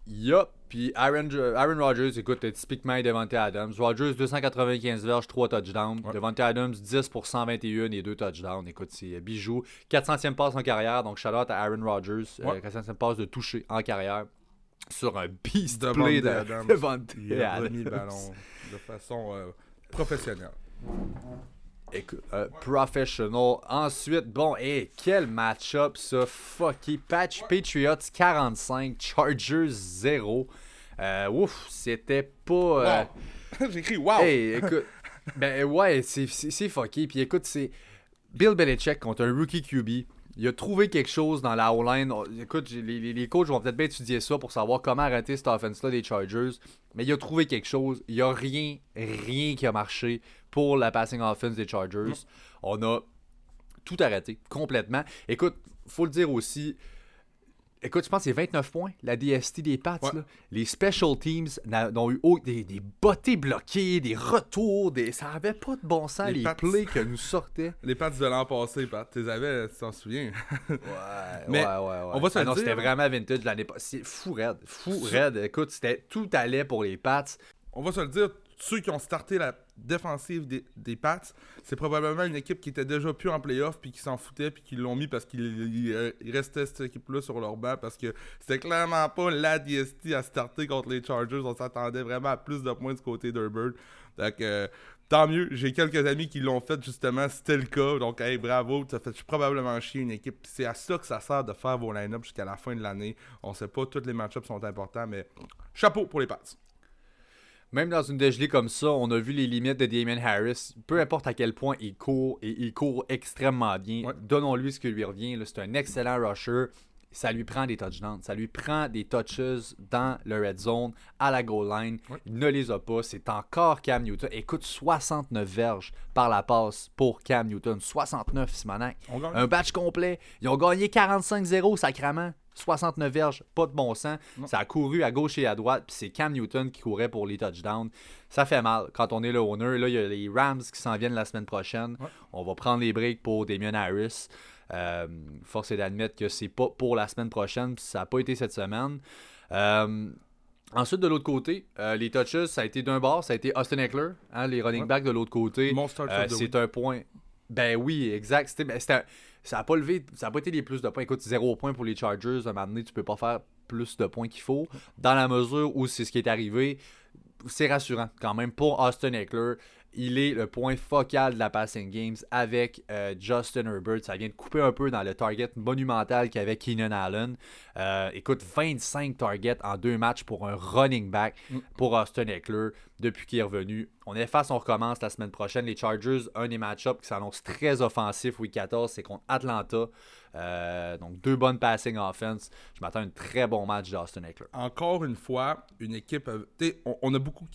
Yup. Puis Aaron, Aaron Rodgers, écoute, typiquement Devante Adams. Rodgers, 295 verges, 3 touchdowns. Ouais. Devante Adams, 10 pour 121 et 2 touchdowns. Écoute, c'est euh, bijou. 400e passe en carrière. Donc, shout out à Aaron Rodgers. euh, Ouais. 400e passe de toucher en carrière. Sur un beast Devante play de Adams. Devante Il a Adams. remis le ballon de façon euh, professionnelle. Écoute, euh, professional. Ensuite, bon, et quel match-up ça, fucky. Patch Patriots 45, Chargers 0. Euh, ouf, c'était pas. euh, Wow. J'ai écrit wow! Hey, écoute. ben ouais, c'est fucky. Puis écoute, c'est Bill Belichick contre un rookie QB. Il a trouvé quelque chose dans la O-line. Écoute, les, les, coachs vont peut-être bien étudier ça pour savoir comment arrêter cette offense-là des Chargers. Mais il a trouvé quelque chose. Il n'y a rien, rien qui a marché pour la passing offense des Chargers. On a tout arrêté complètement. Écoute, faut le dire aussi, Écoute, je pense que c'est 29 points, la DST des Pats. Les special teams ont eu des, des bottées bloquées, des retours, des... ça avait pas de bon sens, les, plays que nous sortaient. Les Pats de l'an passé, Pat, tu les avais, tu t'en souviens. ouais, ouais, ouais, ouais. On va se ah non, c'était vraiment vintage l'année passée. Fou raide, fou raide. Écoute, c'était tout allait pour les Pats. On va se le dire, ceux qui ont starté la défensive des, des Pats, c'est probablement une équipe qui était déjà plus en playoff puis qui s'en foutait puis qui l'ont mis parce qu'il restait cette équipe-là sur leur banc parce que c'était clairement pas la DST à starter contre les Chargers. On s'attendait vraiment à plus de points du côté d'Herbert. Donc, tant mieux. J'ai quelques amis qui l'ont fait justement. C'était le cas. Donc, hey, bravo. Ça fait probablement chier une équipe. C'est à ça que ça sert de faire vos line-up jusqu'à la fin de l'année. On sait pas, tous les match-ups sont importants, mais chapeau pour les Pats. Même dans une dégelée comme ça, on a vu les limites de Damien Harris. Peu importe à quel point il court, et il court extrêmement bien. Donnons-lui ce qui lui revient. C'est un excellent rusher. Ça lui prend des touchdowns. Ça lui prend des touches dans le red zone, à la goal line. Il ne les a pas. C'est encore Cam Newton. Écoute, 69 verges par la passe pour Cam Newton. 69, Simonac. Un batch complet. Ils ont gagné 45-0, sacrament. 69 verges, pas de bon sens. Ça a couru à gauche et à droite, puis c'est Cam Newton qui courait pour les touchdowns. Ça fait mal quand on est le owner. Là, il y a les Rams qui s'en viennent la semaine prochaine. On va prendre les breaks pour Damien Harris. Euh, force est d'admettre que c'est pas pour la semaine prochaine, puis ça n'a pas été cette semaine. Euh, ensuite, de l'autre côté, euh, les touches, ça a été d'un bord, ça a été Austin Eckler, hein, les running backs de l'autre côté. c'est un point. Ben oui, exact. C'était ben, ça n'a pas levé, ça a pas été les plus de points. Écoute, zéro point pour les Chargers. À un moment donné, tu peux pas faire plus de points qu'il faut. Dans la mesure où c'est ce qui est arrivé, c'est rassurant quand même pour Austin Eckler. Il est le point focal de la passing games avec euh, Justin Herbert. Ça vient de couper un peu dans le target monumental qu'avait Keenan Allen. Euh, écoute, 25 targets en deux matchs pour un running back mm. pour Austin Eckler depuis qu'il est revenu. On est face, on recommence la semaine prochaine. Les Chargers, un des match-ups qui s'annonce très offensif, week 14, c'est contre Atlanta. Euh, donc, deux bonnes passing offense. Je m'attends à un très bon match d'Austin Eckler. Encore une fois, une équipe. On, a beaucoup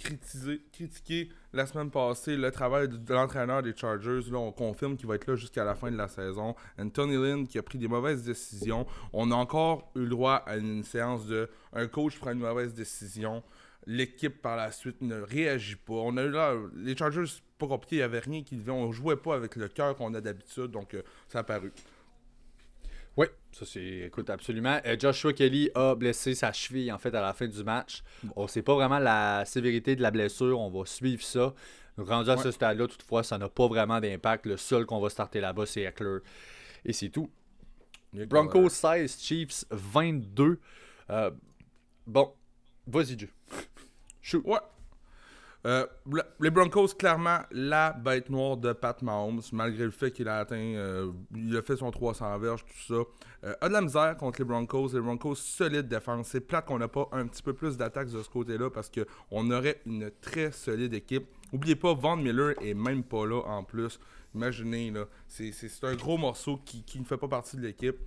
critiqué la semaine passée le travail de, l'entraîneur des Chargers. Là, on confirme qu'il va être là jusqu'à la fin de la saison. Anthony Lynn qui a pris des mauvaises décisions. On a encore eu le droit à une séance de un coach prend une mauvaise décision l'équipe par la suite ne réagit pas. On a eu là, les Chargers, pas compliqué, il n'y avait rien qui devait. On jouait pas avec le cœur qu'on a d'habitude, donc euh, ça a paru. Ça c'est, écoute, absolument. Euh, Joshua Kelly a blessé sa cheville en fait à la fin du match. On ne sait pas vraiment la sévérité de la blessure, on va suivre ça. Rendu à ce stade-là, toutefois, ça n'a pas vraiment d'impact. Le seul qu'on va starter là-bas, c'est Eckler. Et c'est tout. Broncos 16, Chiefs 22. Euh, bon, vas-y, Dieu. Ouais. Euh, les Broncos, clairement, la bête noire de Pat Mahomes, malgré le fait qu'il a atteint, euh, il a fait son 300 verges, tout ça. Euh, a de la misère contre les Broncos. Les Broncos, solide défense. C'est plate qu'on n'a pas un petit peu plus d'attaques de ce côté-là parce qu'on aurait une très solide équipe. N'oubliez pas, Von Miller est même pas là en plus. Imaginez, là, c'est un gros morceau qui, qui ne fait pas partie de l'équipe.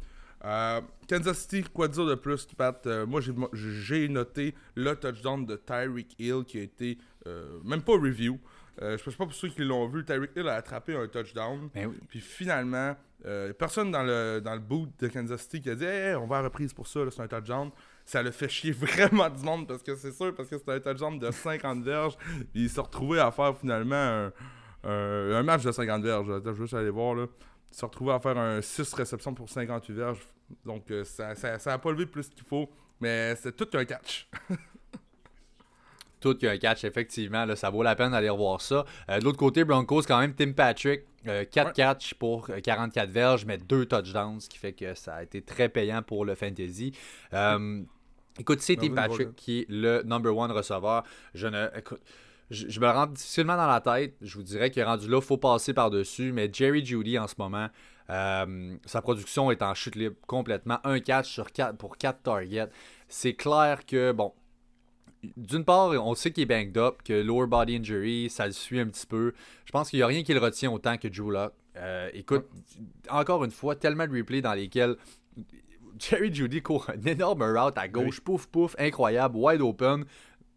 Euh, Kansas City, quoi dire de plus, Pat? Moi, j'ai noté le touchdown de Tyreek Hill qui a été euh, même pas review. je ne sais pas pour ceux qui l'ont vu, Tyreek Hill a attrapé un touchdown. Ben Puis finalement, personne dans le, dans le boot de Kansas City qui a dit on va à reprise pour ça, c'est un touchdown. Ça le fait chier vraiment du monde parce que c'est sûr, parce que c'est un touchdown de 50 verges. il s'est retrouvé à faire finalement un, match de 50 verges. je vais juste aller voir là se retrouver à faire un 6 réceptions pour 58 verges. Donc, euh, ça n'a ça, pas levé plus qu'il faut, mais c'est tout un catch. tout qu'un catch, effectivement. Là, ça vaut la peine d'aller revoir ça. Euh, de l'autre côté, Broncos, quand même, Tim Patrick, 4 euh, catchs pour 44 verges, mais 2 touchdowns, ce qui fait que ça a été très payant pour le fantasy. écoute, c'est Tim Patrick qui est le number one receveur. Je ne. Écoute, je, me rends difficilement dans la tête. Je vous dirais qu'il est rendu là, il faut passer par-dessus. Mais Jerry Judy, en ce moment, euh, sa production est en chute libre complètement. Un catch sur 4 pour 4 targets. C'est clair que, bon, d'une part, on sait qu'il est banged up, que lower body injury, ça le suit un petit peu. Je pense qu'il n'y a rien qui le retient autant que Drew Lock. Euh, écoute, encore une fois, tellement de replays dans lesquels Jerry Judy court un énorme route à gauche, pouf pouf, incroyable, wide open.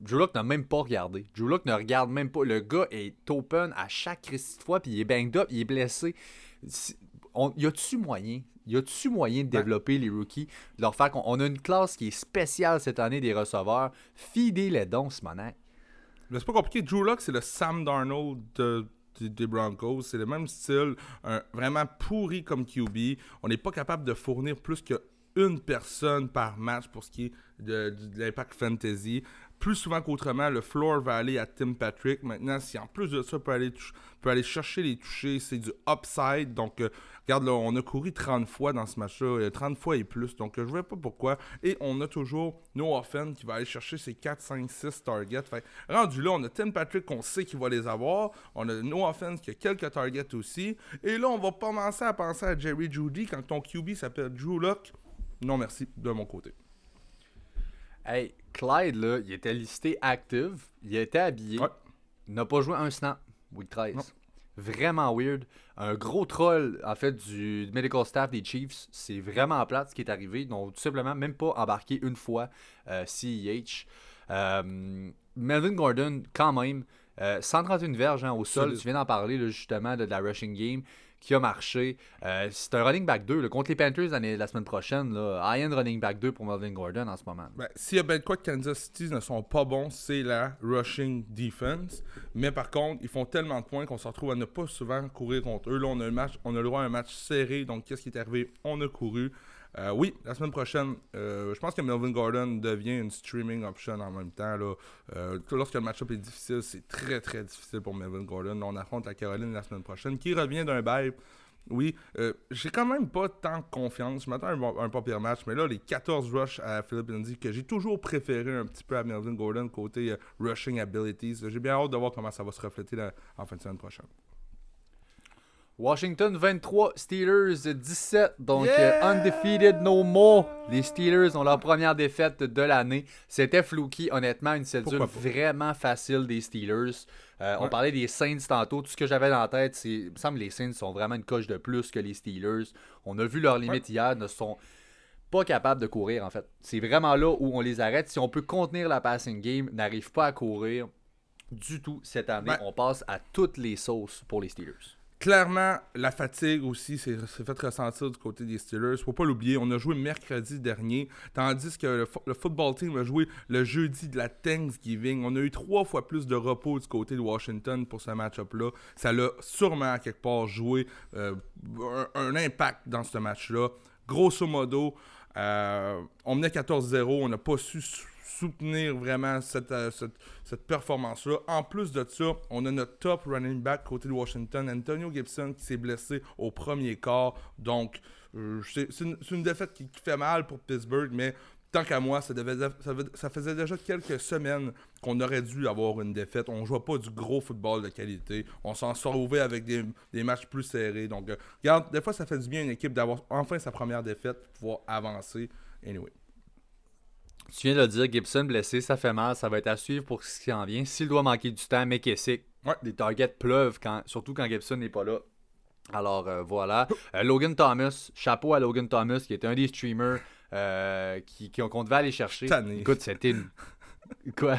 Drew Luck n'a même pas regardé. Drew Luck ne regarde même pas. Le gars est open à chaque fois, puis il est banged up, il est blessé. On, y a-tu moyen y a-tu moyen de développer les rookies, de leur faire on a une classe qui est spéciale cette année des receveurs, fidez les dons, ce Mais c'est pas compliqué. Drew Luck, c'est le Sam Darnold des Broncos. C'est le même style, vraiment pourri comme QB. On n'est pas capable de fournir plus qu'une personne par match pour ce qui est de l'impact fantasy plus souvent qu'autrement, le floor va aller à Tim Patrick. Maintenant, si en plus de ça, peut aller, peut aller chercher les toucher, c'est du upside. Donc, euh, regarde là, on a couru 30 fois dans ce match-là, 30 fois et plus. Donc, euh, je ne vois pas pourquoi. Et on a toujours No Offense qui va aller chercher ses 4, 5, 6 targets. Fait, rendu là, on a Tim Patrick qu'on sait qu'il va les avoir. On a No Offense qui a quelques targets aussi. Et là, on va commencer à penser à Jerry Judy quand ton QB s'appelle Drew Luck. Non, merci, de mon côté. Hey, Clyde, là, il était listé active, il était habillé, il n'a pas joué un snap, week 13. Vraiment weird. Un gros troll, en fait, du medical staff des Chiefs. C'est vraiment plate ce qui est arrivé. Donc, tout simplement, même pas embarqué une fois euh, CEH. Euh, Melvin Gordon, quand même, 131 euh, verges hein, au sol. Tu viens d'en parler, justement, de la rushing game qui a marché. Euh, c'est un running back 2. contre les Panthers la semaine prochaine, high-end running back 2 pour Melvin Gordon en ce moment. Ben, S'il y a bien quoi Kansas City ne sont pas bons, c'est la rushing defense. Mais par contre, ils font tellement de points qu'on se retrouve à ne pas souvent courir contre eux. Là, on a, un match, on a le droit à un match serré. Donc, qu'est-ce qui est arrivé? On a couru. Euh, oui, la semaine prochaine, euh, je pense que Melvin Gordon devient une streaming option en même temps. Là. Euh, lorsque le match-up est difficile, c'est très très difficile pour Melvin Gordon. on affronte la Caroline la semaine prochaine, qui revient d'un bail. Oui, j'ai quand même pas tant confiance. Je m'attends à un, pas pire match, mais là, les 14 rushs à Philip Lindsay, que j'ai toujours préféré un petit peu à Melvin Gordon côté rushing abilities. J'ai bien hâte de voir comment ça va se refléter en fin de semaine prochaine. Washington 23, Steelers 17. Donc, euh, undefeated no more. Les Steelers ont leur première défaite de l'année. C'était flouki, honnêtement, une cédule vraiment facile des Steelers. Euh, on parlait des Saints tantôt. Tout ce que j'avais dans la tête, c'est. Il me semble que les Saints sont vraiment une coche de plus que les Steelers. On a vu leurs limites hier, ne sont pas capables de courir, en fait. C'est vraiment là où on les arrête. Si on peut contenir la passing game, n'arrive pas à courir du tout cette année. On passe à toutes les sauces pour les Steelers. Clairement, la fatigue aussi s'est fait ressentir du côté des Steelers. Faut pas l'oublier, on a joué mercredi dernier, tandis que le, football team a joué le jeudi de la Thanksgiving. On a eu trois fois plus de repos du côté de Washington pour ce match-up-là. Ça l'a sûrement à quelque part joué euh, un, impact dans ce match-là. Grosso modo, euh, on menait 14-0, on n'a pas su soutenir vraiment cette, euh, cette, cette performance-là. En plus de ça, on a notre top running back côté de Washington, Antonio Gibson, qui s'est blessé au premier quart. Donc, euh, c'est une, défaite qui, fait mal pour Pittsburgh, mais tant qu'à moi, ça, faisait déjà quelques semaines qu'on aurait dû avoir une défaite. On ne jouait pas du gros football de qualité. On s'en sauvait avec des, des, matchs plus serrés. Donc, euh, regarde, des fois, ça fait du bien à une équipe d'avoir enfin sa première défaite pour pouvoir avancer. Anyway. Tu viens de le dire, Gibson blessé, ça fait mal, ça va être à suivre pour ce qui en vient. S'il doit manquer du temps, McKessick, ouais. des targets pleuvent, quand, surtout quand Gibson n'est pas là. Alors euh, voilà. Euh, Logan Thomas, chapeau à Logan Thomas, qui était un des streamers euh, qui, qu'on devait aller chercher. Écoute, c'était une. Quoi?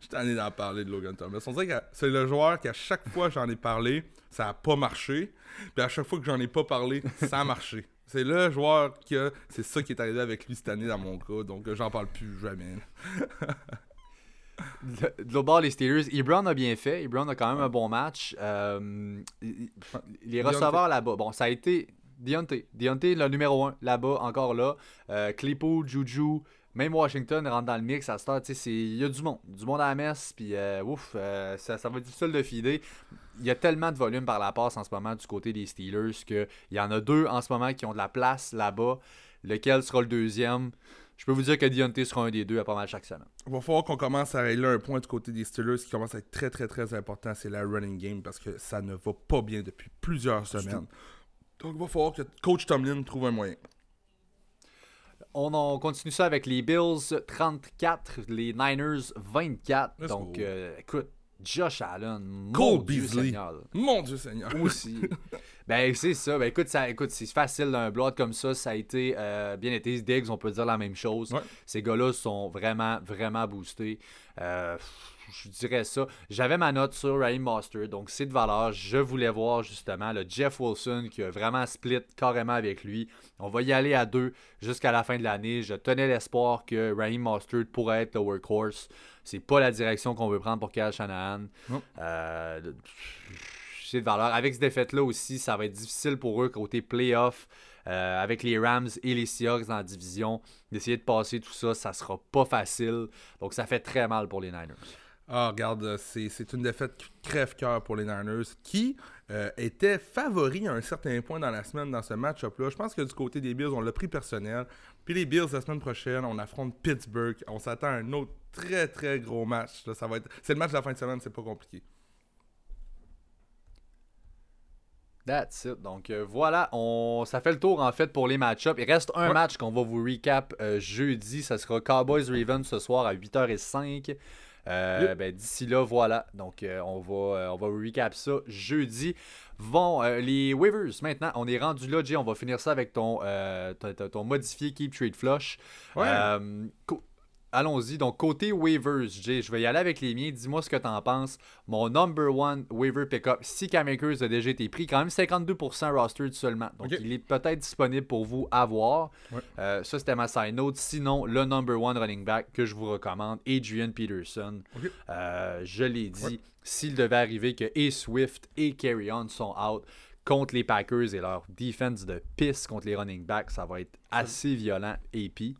Je tanné d'en parler de Logan Thomas. On dirait que c'est le joueur qu'à chaque fois que j'en ai parlé, ça n'a pas marché. Puis à chaque fois que j'en ai pas parlé, ça a marché. C'est le joueur que c'est ça qui est arrivé avec lui cette année dans mon cas, donc j'en parle plus jamais. de l'autre bord, les Steelers, Ebron a bien fait. Ebron a quand même un bon match. Euh, les receveurs là-bas, bon, ça a été Deontay. Deontay, le numéro 1 là-bas, encore là. Euh, Juju, même Washington rentre dans le mix à start. Il y a du monde. Du monde à la messe. Puis euh, ouf, euh, ça, ça va être difficile de fider. Il y a tellement de volume par la passe en ce moment du côté des Steelers qu'il y en a deux en ce moment qui ont de la place là-bas. Lequel sera le deuxième? Je peux vous dire que Deontay sera un des deux à pas mal chaque semaine. Il va falloir qu'on commence à régler un point du côté des Steelers qui commence à être très très très important, c'est la running game parce que ça ne va pas bien depuis plusieurs semaines. Donc il va falloir que Coach Tomlin trouve un moyen. On, continue ça avec les Bills 34, les Niners 24. Donc, euh, écoute, Josh Allen, mon Dieu Seigneur. Mon Dieu Seigneur. Aussi. Ben, c'est ça. Ben, écoute, ça, écoute c'est facile d'un blood comme ça. Ça a été euh, bien été. Diggs, on peut dire la même chose. Ces gars-là sont vraiment, vraiment boostés. Euh, je dirais ça. J'avais ma note sur Raheem Master, donc c'est de valeur. Je voulais voir justement le Jeff Wilson qui a vraiment split carrément avec lui. On va y aller à deux jusqu'à la fin de l'année. Je tenais l'espoir que Raheem Mostert pourrait être le workhorse. C'est pas la direction qu'on veut prendre pour Kyle Shanahan. Euh, de valeur. Avec ce défaite-là aussi, ça va être difficile pour eux côté playoff. Euh, avec les Rams et les Seahawks dans la division, d'essayer de passer tout ça, ça sera pas facile. Donc ça fait très mal pour les Niners. Ah, regarde, c'est une défaite crève-cœur pour les Niners qui euh, était favori à un certain point dans la semaine dans ce match-up-là. Je pense que du côté des Bills, on l'a pris personnel. Puis les Bills, la semaine prochaine, on affronte Pittsburgh. On s'attend à un autre très, très gros match. ça va être... C'est le match de la fin de semaine, c'est pas compliqué. That's it. Donc euh, voilà, on... ça fait le tour en fait pour les match-ups. Il reste un match qu'on va vous recap euh, jeudi. Ça sera Cowboys-Ravens ce soir à 8h05. Euh, ben, D'ici là, voilà. Donc, euh, on, va, euh, on va recap ça jeudi. Vont les waivers maintenant, on est rendu là, Jay. On va finir ça avec ton, ton, modifié Keep Trade Flush. Ouais. Allons-y. Donc, côté waivers, Jay, je vais y aller avec les miens. Dis-moi ce que tu en penses. Mon number one waiver pickup, si Makers a déjà été pris, quand même 52% rostered seulement. Donc, il est peut-être disponible pour vous à voir. Euh, ça, c'était ma side note. Sinon, le number one running back que je vous recommande, Adrian Peterson. Euh, je l'ai dit, s'il devait arriver que et Swift et Carry On sont out, contre les Packers et leur defense de piste contre les running backs, ça va être assez violent et pis.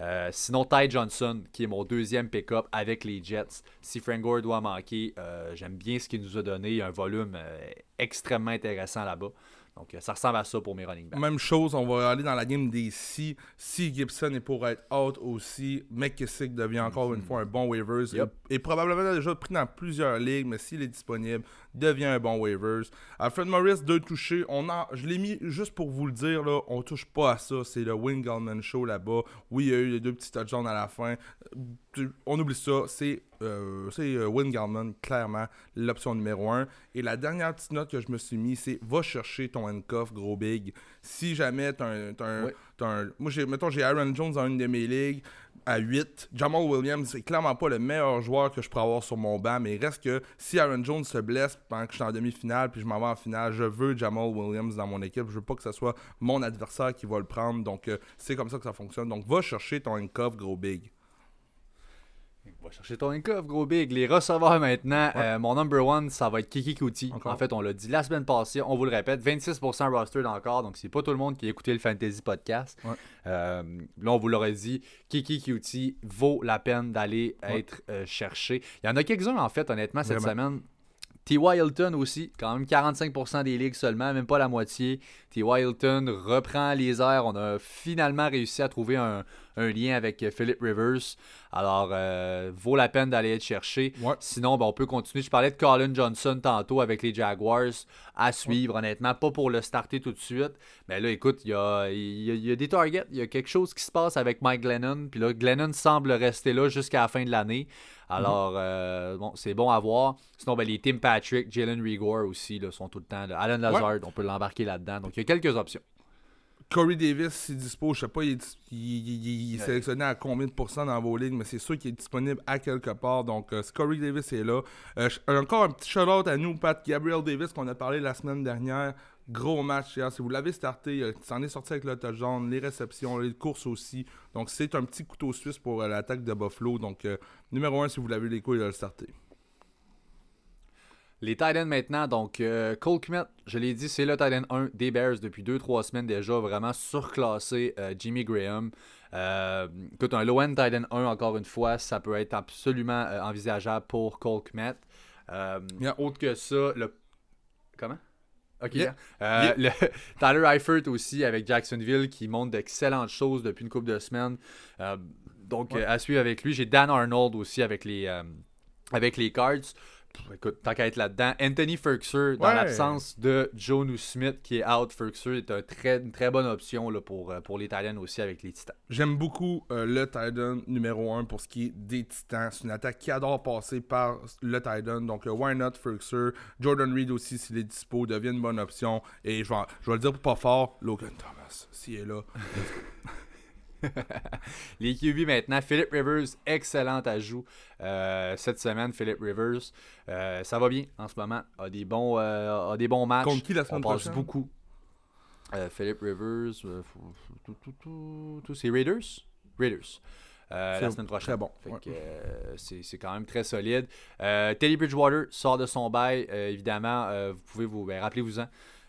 Euh, sinon, Ty Johnson, qui est mon deuxième pick-up avec les Jets. Si Frank Gore doit manquer, euh, j'aime bien ce qu'il nous a donné. un volume euh, extrêmement intéressant là-bas. Donc, ça ressemble à ça pour mes running backs. Même chose, on va aller dans la game des si. Si Gibson est pour être out aussi, McKissick devient encore une mhm. fois un bon waivers. Et, probablement déjà pris dans plusieurs ligues, mais s'il est disponible, devient un bon waivers. Alfred Morris, deux touchés. On a, je l'ai mis juste pour vous le dire, là, on touche pas à ça. C'est le Wing Show là-bas. Oui, il y a eu les deux petits touchdowns à la fin. Euh, on oublie ça. C'est euh, euh clairement, l'option numéro un. Et la dernière petite note que je me suis mis, c'est va chercher ton handcuff, gros big. Si jamais tu un. un, moi, mettons, j'ai Aaron Jones dans une de mes ligues à 8. Jamal Williams, c'est clairement pas le meilleur joueur que je pourrais avoir sur mon banc, mais il reste que si Aaron Jones se blesse pendant que je suis en demi-finale puis je m'en vais en finale, je veux Jamal Williams dans mon équipe. Je veux pas que ce soit mon adversaire qui va le prendre. Donc, euh, c'est comme ça que ça fonctionne. Donc, va chercher ton handcuff, gros big. Va chercher ton coffre, gros big. Les receveurs maintenant, euh, mon number one, ça va être Kiki Kuti. En fait, on l'a dit la semaine passée, on vous le répète, 26% roster encore, donc c'est pas tout le monde qui a écouté le Fantasy Podcast. Euh, là, on vous l'aurait dit, Kiki Kuti vaut la peine d'aller être euh, cherché. Il y en a quelques-uns, en fait, honnêtement, cette semaine. T.Y. Hilton aussi, quand même 45% des ligues seulement, même pas la moitié. T.Y. Hilton reprend les airs. On a finalement réussi à trouver un, lien avec Philip Rivers. Alors, euh, vaut la peine d'aller être chercher. Sinon, ben, on peut continuer. Je parlais de Colin Johnson tantôt avec les Jaguars à suivre, honnêtement. Pas pour le starter tout de suite. Mais là, écoute, il y a, y a, des targets. Il y a quelque chose qui se passe avec Mike Glennon. Puis là, Glennon semble rester là jusqu'à la fin de l'année. Alors, euh, bon, c'est bon à voir. Sinon, ben, les Tim Patrick, Jalen Rigor aussi là, sont tout le temps. Là. Alan Lazard, on peut l'embarquer là-dedans. Donc, il y a quelques options. Corey Davis, il dispo, je sais pas, il est, sélectionné à combien de pourcents dans vos ligues, mais c'est sûr qu'il est disponible à quelque part. Donc, euh, Corey Davis est là. Euh, encore un petit shout-out à nous, Pat Gabriel Davis, qu'on a parlé la semaine dernière. Gros match hier. Si vous l'avez starté, il s'en est sorti avec le touchdown, les réceptions, les courses aussi. Donc, c'est un petit couteau suisse pour euh, l'attaque de Buffalo. Donc, euh, numéro 1, si vous l'avez les couilles de le starter. Les Titans maintenant, donc euh, Cole Kmet, je l'ai dit, c'est le Titan 1 des Bears depuis 2-3 semaines déjà, vraiment surclassé Jimmy Graham. écoute, un low-end Titan 1, encore une fois, ça peut être absolument envisageable pour Cole Kmet. Autre que ça, le... Comment? OK. Euh, le, Tyler Eifert aussi avec Jacksonville qui montre d'excellentes choses depuis une couple de semaines. Euh, donc, à suivre avec lui. J'ai Dan Arnold aussi avec les, euh, avec les Cards. Écoute, tant qu'à être là-dedans, Anthony Ferguson, dans Ouais. l'absence de Joe Smith qui est out, Ferguson est un très, une très bonne option là, pour, euh, pour les Titans aussi avec les Titans. J'aime beaucoup euh, le Titan numéro 1 pour ce qui est des Titans. C'est une attaque qui adore passer par le Titan. Donc, euh, why not Ferguson? Jordan Reed aussi, s'il est dispo, devient une bonne option. Et je vais, je vais le dire pas fort, Logan Thomas, s'il est là. Les QB maintenant, Philip Rivers, excellent ajout euh, cette semaine. Philip Rivers, Euh, ça va bien en ce moment. A des bons, euh, a des bons matchs. Contre qui la On semaine passe prochaine? beaucoup. Philip Rivers, tout, c'est Raiders? Raiders. Euh, la semaine prochaine. très bon, ouais. euh, c'est c'est quand même très solide. Euh, Teddy Bridgewater sort de son bail. évidemment, vous pouvez vous. ben, Rappelez-vous-en.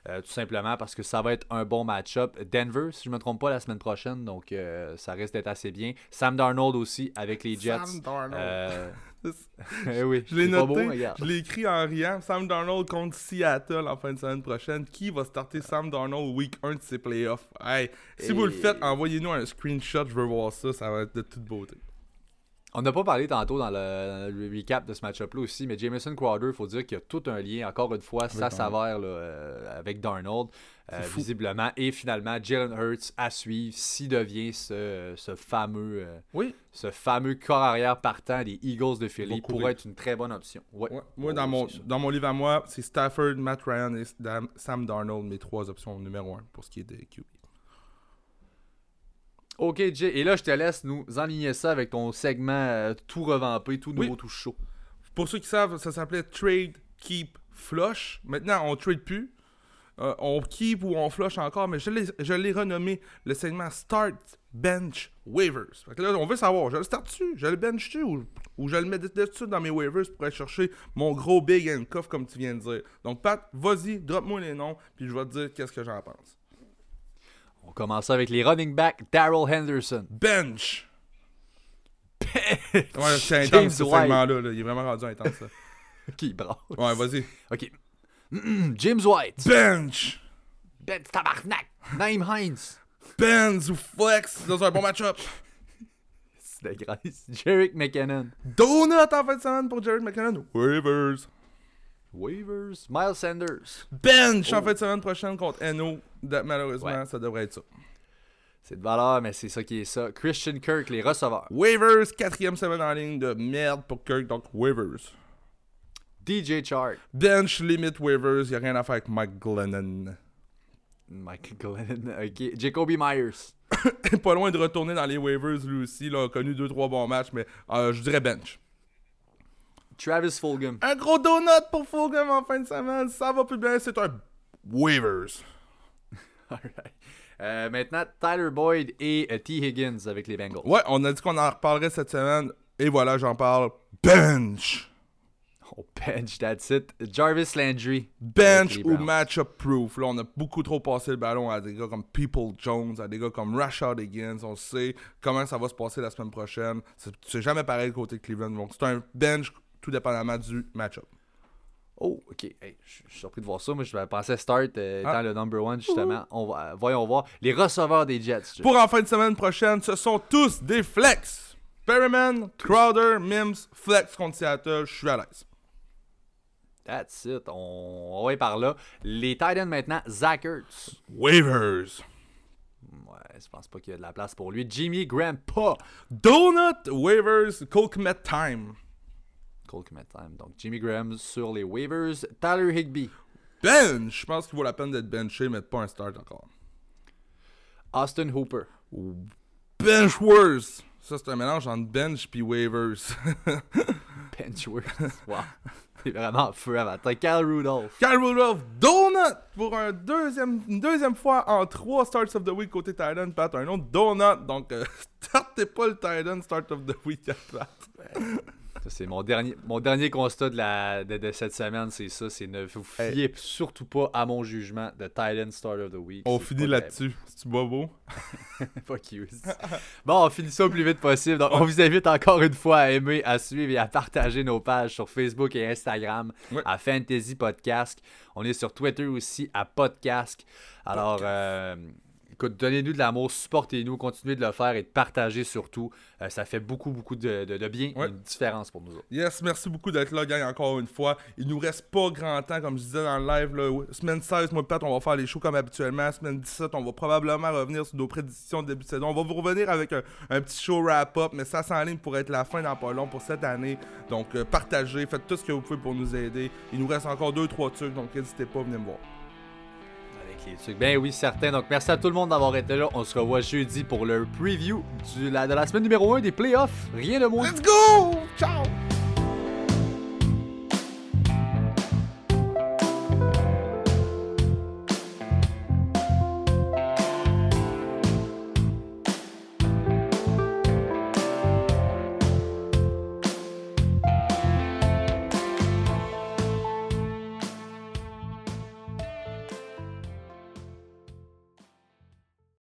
Euh, tout simplement parce que ça va être un bon match-up. Denver, si je ne me trompe pas, la semaine prochaine. Donc, euh, ça risque d'être assez bien. Sam Darnold aussi avec les Jets. Sam Darnold. Euh, eh oui, Je l'ai noté, beau, regarde. je l'ai écrit en riant. Sam Darnold contre Seattle en fin de semaine prochaine. Qui va starter Sam Darnold week 1 de ses playoffs? Hey, si vous le faites, envoyez-nous un screenshot, je veux voir ça, ça va être de toute beauté. On n'a pas parlé tantôt dans le, dans le recap de ce match-up-là aussi, mais Jameson Crowder, il faut dire qu'il y a tout un lien, encore une fois, ça s'avère euh, avec Darnold, euh, visiblement. Et finalement, Jalen Hurts à suivre s'il devient ce, ce fameux euh, Oui. ce fameux corps arrière partant des Eagles de Philly pourrait être une très bonne option. Ouais. Ouais, Moi, Oh, dans, mon, dans mon livre à moi, c'est Stafford, Matt Ryan et Sam Darnold, mes trois options numéro 1 pour ce qui est des QB. Ok, Jay, et là, je te laisse nous enligner ça avec ton segment euh, tout revampé, tout nouveau, Oui. tout chaud. Pour ceux qui savent, ça s'appelait Trade, Keep, Flush. Maintenant, on trade plus. Euh, on keep ou on flush encore, mais je l'ai, renommé le segment Start, Bench, Waivers. Fait que là, on veut savoir, je le start dessus, je le bench dessus ou, ou je le mets dessus dans mes waivers pour aller chercher mon gros big handcuff comme tu viens de dire? Donc, Pat, vas-y, drop-moi les noms, puis je vais te dire qu'est-ce que j'en pense. On commence avec les running backs, Daryl Henderson. Bench. Ouais, c'est James intense ce White. segment-là. là. Il est vraiment rendu intense. ça. Qui brasse. Ouais, vas-y. Ok. James White. Bench. Ben tabarnak. Naim Hines. Benz ou Flex dans un bon match-up. C'est de grâce. Jerick McKinnon. Donut en fin de semaine pour Jared McKinnon. Waivers. Waivers. Miles Sanders. Bench en Oh. fin de semaine prochaine contre NO. Da- Malheureusement, Ouais. ça devrait être ça. C'est de valeur, mais c'est ça qui est ça. Christian Kirk, les receveurs. Waivers, quatrième semaine en ligne de merde pour Kirk, donc waivers. DJ Chark. Bench, limit waivers, y a rien à faire avec Mike Glennon. Michael Glennon. Ok. Jacoby Myers. Pas loin de retourner dans les waivers lui aussi. Là, a connu 2-3 bons matchs, mais euh, je dirais bench. Travis Fulgham. Un gros donut pour Fulgham en fin de semaine. Ça va plus bien, c'est un waivers. Alright. Euh, maintenant, Tyler Boyd et euh, T. Higgins avec les Bengals. Ouais, on a dit qu'on en reparlerait cette semaine. Et voilà, j'en parle. Bench. Oh, bench, that's it. Jarvis Landry. Bench ou match-up proof. Là, on a beaucoup trop passé le ballon à des gars comme People Jones, à des gars comme Rashad Higgins. On sait comment ça va se passer la semaine prochaine. C'est c'est jamais pareil côté de Cleveland. Donc, c'est un bench tout dépendamment du match-up. Oh, ok. Hey, je suis surpris de voir ça. Moi, je pensais start euh, étant Ah. le number one, justement. On va, euh, voyons voir. Les receveurs des Jets. Pour en fin de semaine prochaine, ce sont tous des flex. Perryman, Crowder, Mims, flex contre Seattle. Je suis à l'aise. That's it. On, on va y par là. Les Titans maintenant, Zach Ertz. Waivers. Ouais, je pense pas qu'il y a de la place pour lui. Jimmy Grandpa. Donut, waivers, Cole Kmet time. Cole Kmet time. Donc, Jimmy Graham sur les waivers. Tyler Higby. Bench. Je pense qu'il vaut la peine d'être benché, mais pas un start encore. Austin Hooper. Bench worse. Ça, c'est un mélange entre bench puis waivers. Benchworth. wow. C'est vraiment feu matin. Cal Rudolph. Kyle Rudolph, donut pour un deuxième, une deuxième fois en trois starts of the week côté Titan. Pat, un autre donut. Donc, euh, startez pas le Titan start of the week à Pat. C'est mon dernier, mon dernier constat de, la, de, de cette semaine, c'est ça. C'est ne vous fiez surtout pas à mon jugement de Titan Start of the Week. On finit là-dessus. C'est pas beau? Fuck you. Bon, on finit ça au plus vite possible. Donc, on vous invite encore une fois à aimer, à suivre et à partager nos pages sur Facebook et Instagram Ouais. à Fantasy Podcast. On est sur Twitter aussi à Podcast. Alors, euh, Écoute, donnez-nous de l'amour, supportez-nous, continuez de le faire et de partager surtout. Euh, ça fait beaucoup, beaucoup de, bien et une différence pour nous autres. Yes, merci beaucoup d'être là, gang, encore une fois. Il nous reste pas grand temps, comme je disais dans le live. Là, semaine 16, moi, Pat, on va faire les shows comme habituellement. Semaine 17, on va probablement revenir sur nos prédictions de début de saison. On va vous revenir avec un, petit show wrap-up, mais ça s'enligne pour être la fin dans pas long pour cette année. Donc, euh, partagez, faites tout ce que vous pouvez pour nous aider. Il nous reste encore 2-3 trucs, donc n'hésitez pas, venez me voir. Ben oui, certain. Donc merci à tout le monde d'avoir été là. On se revoit jeudi pour le preview de la semaine numéro 1 des playoffs. Rien de moins. Let's go! Ciao!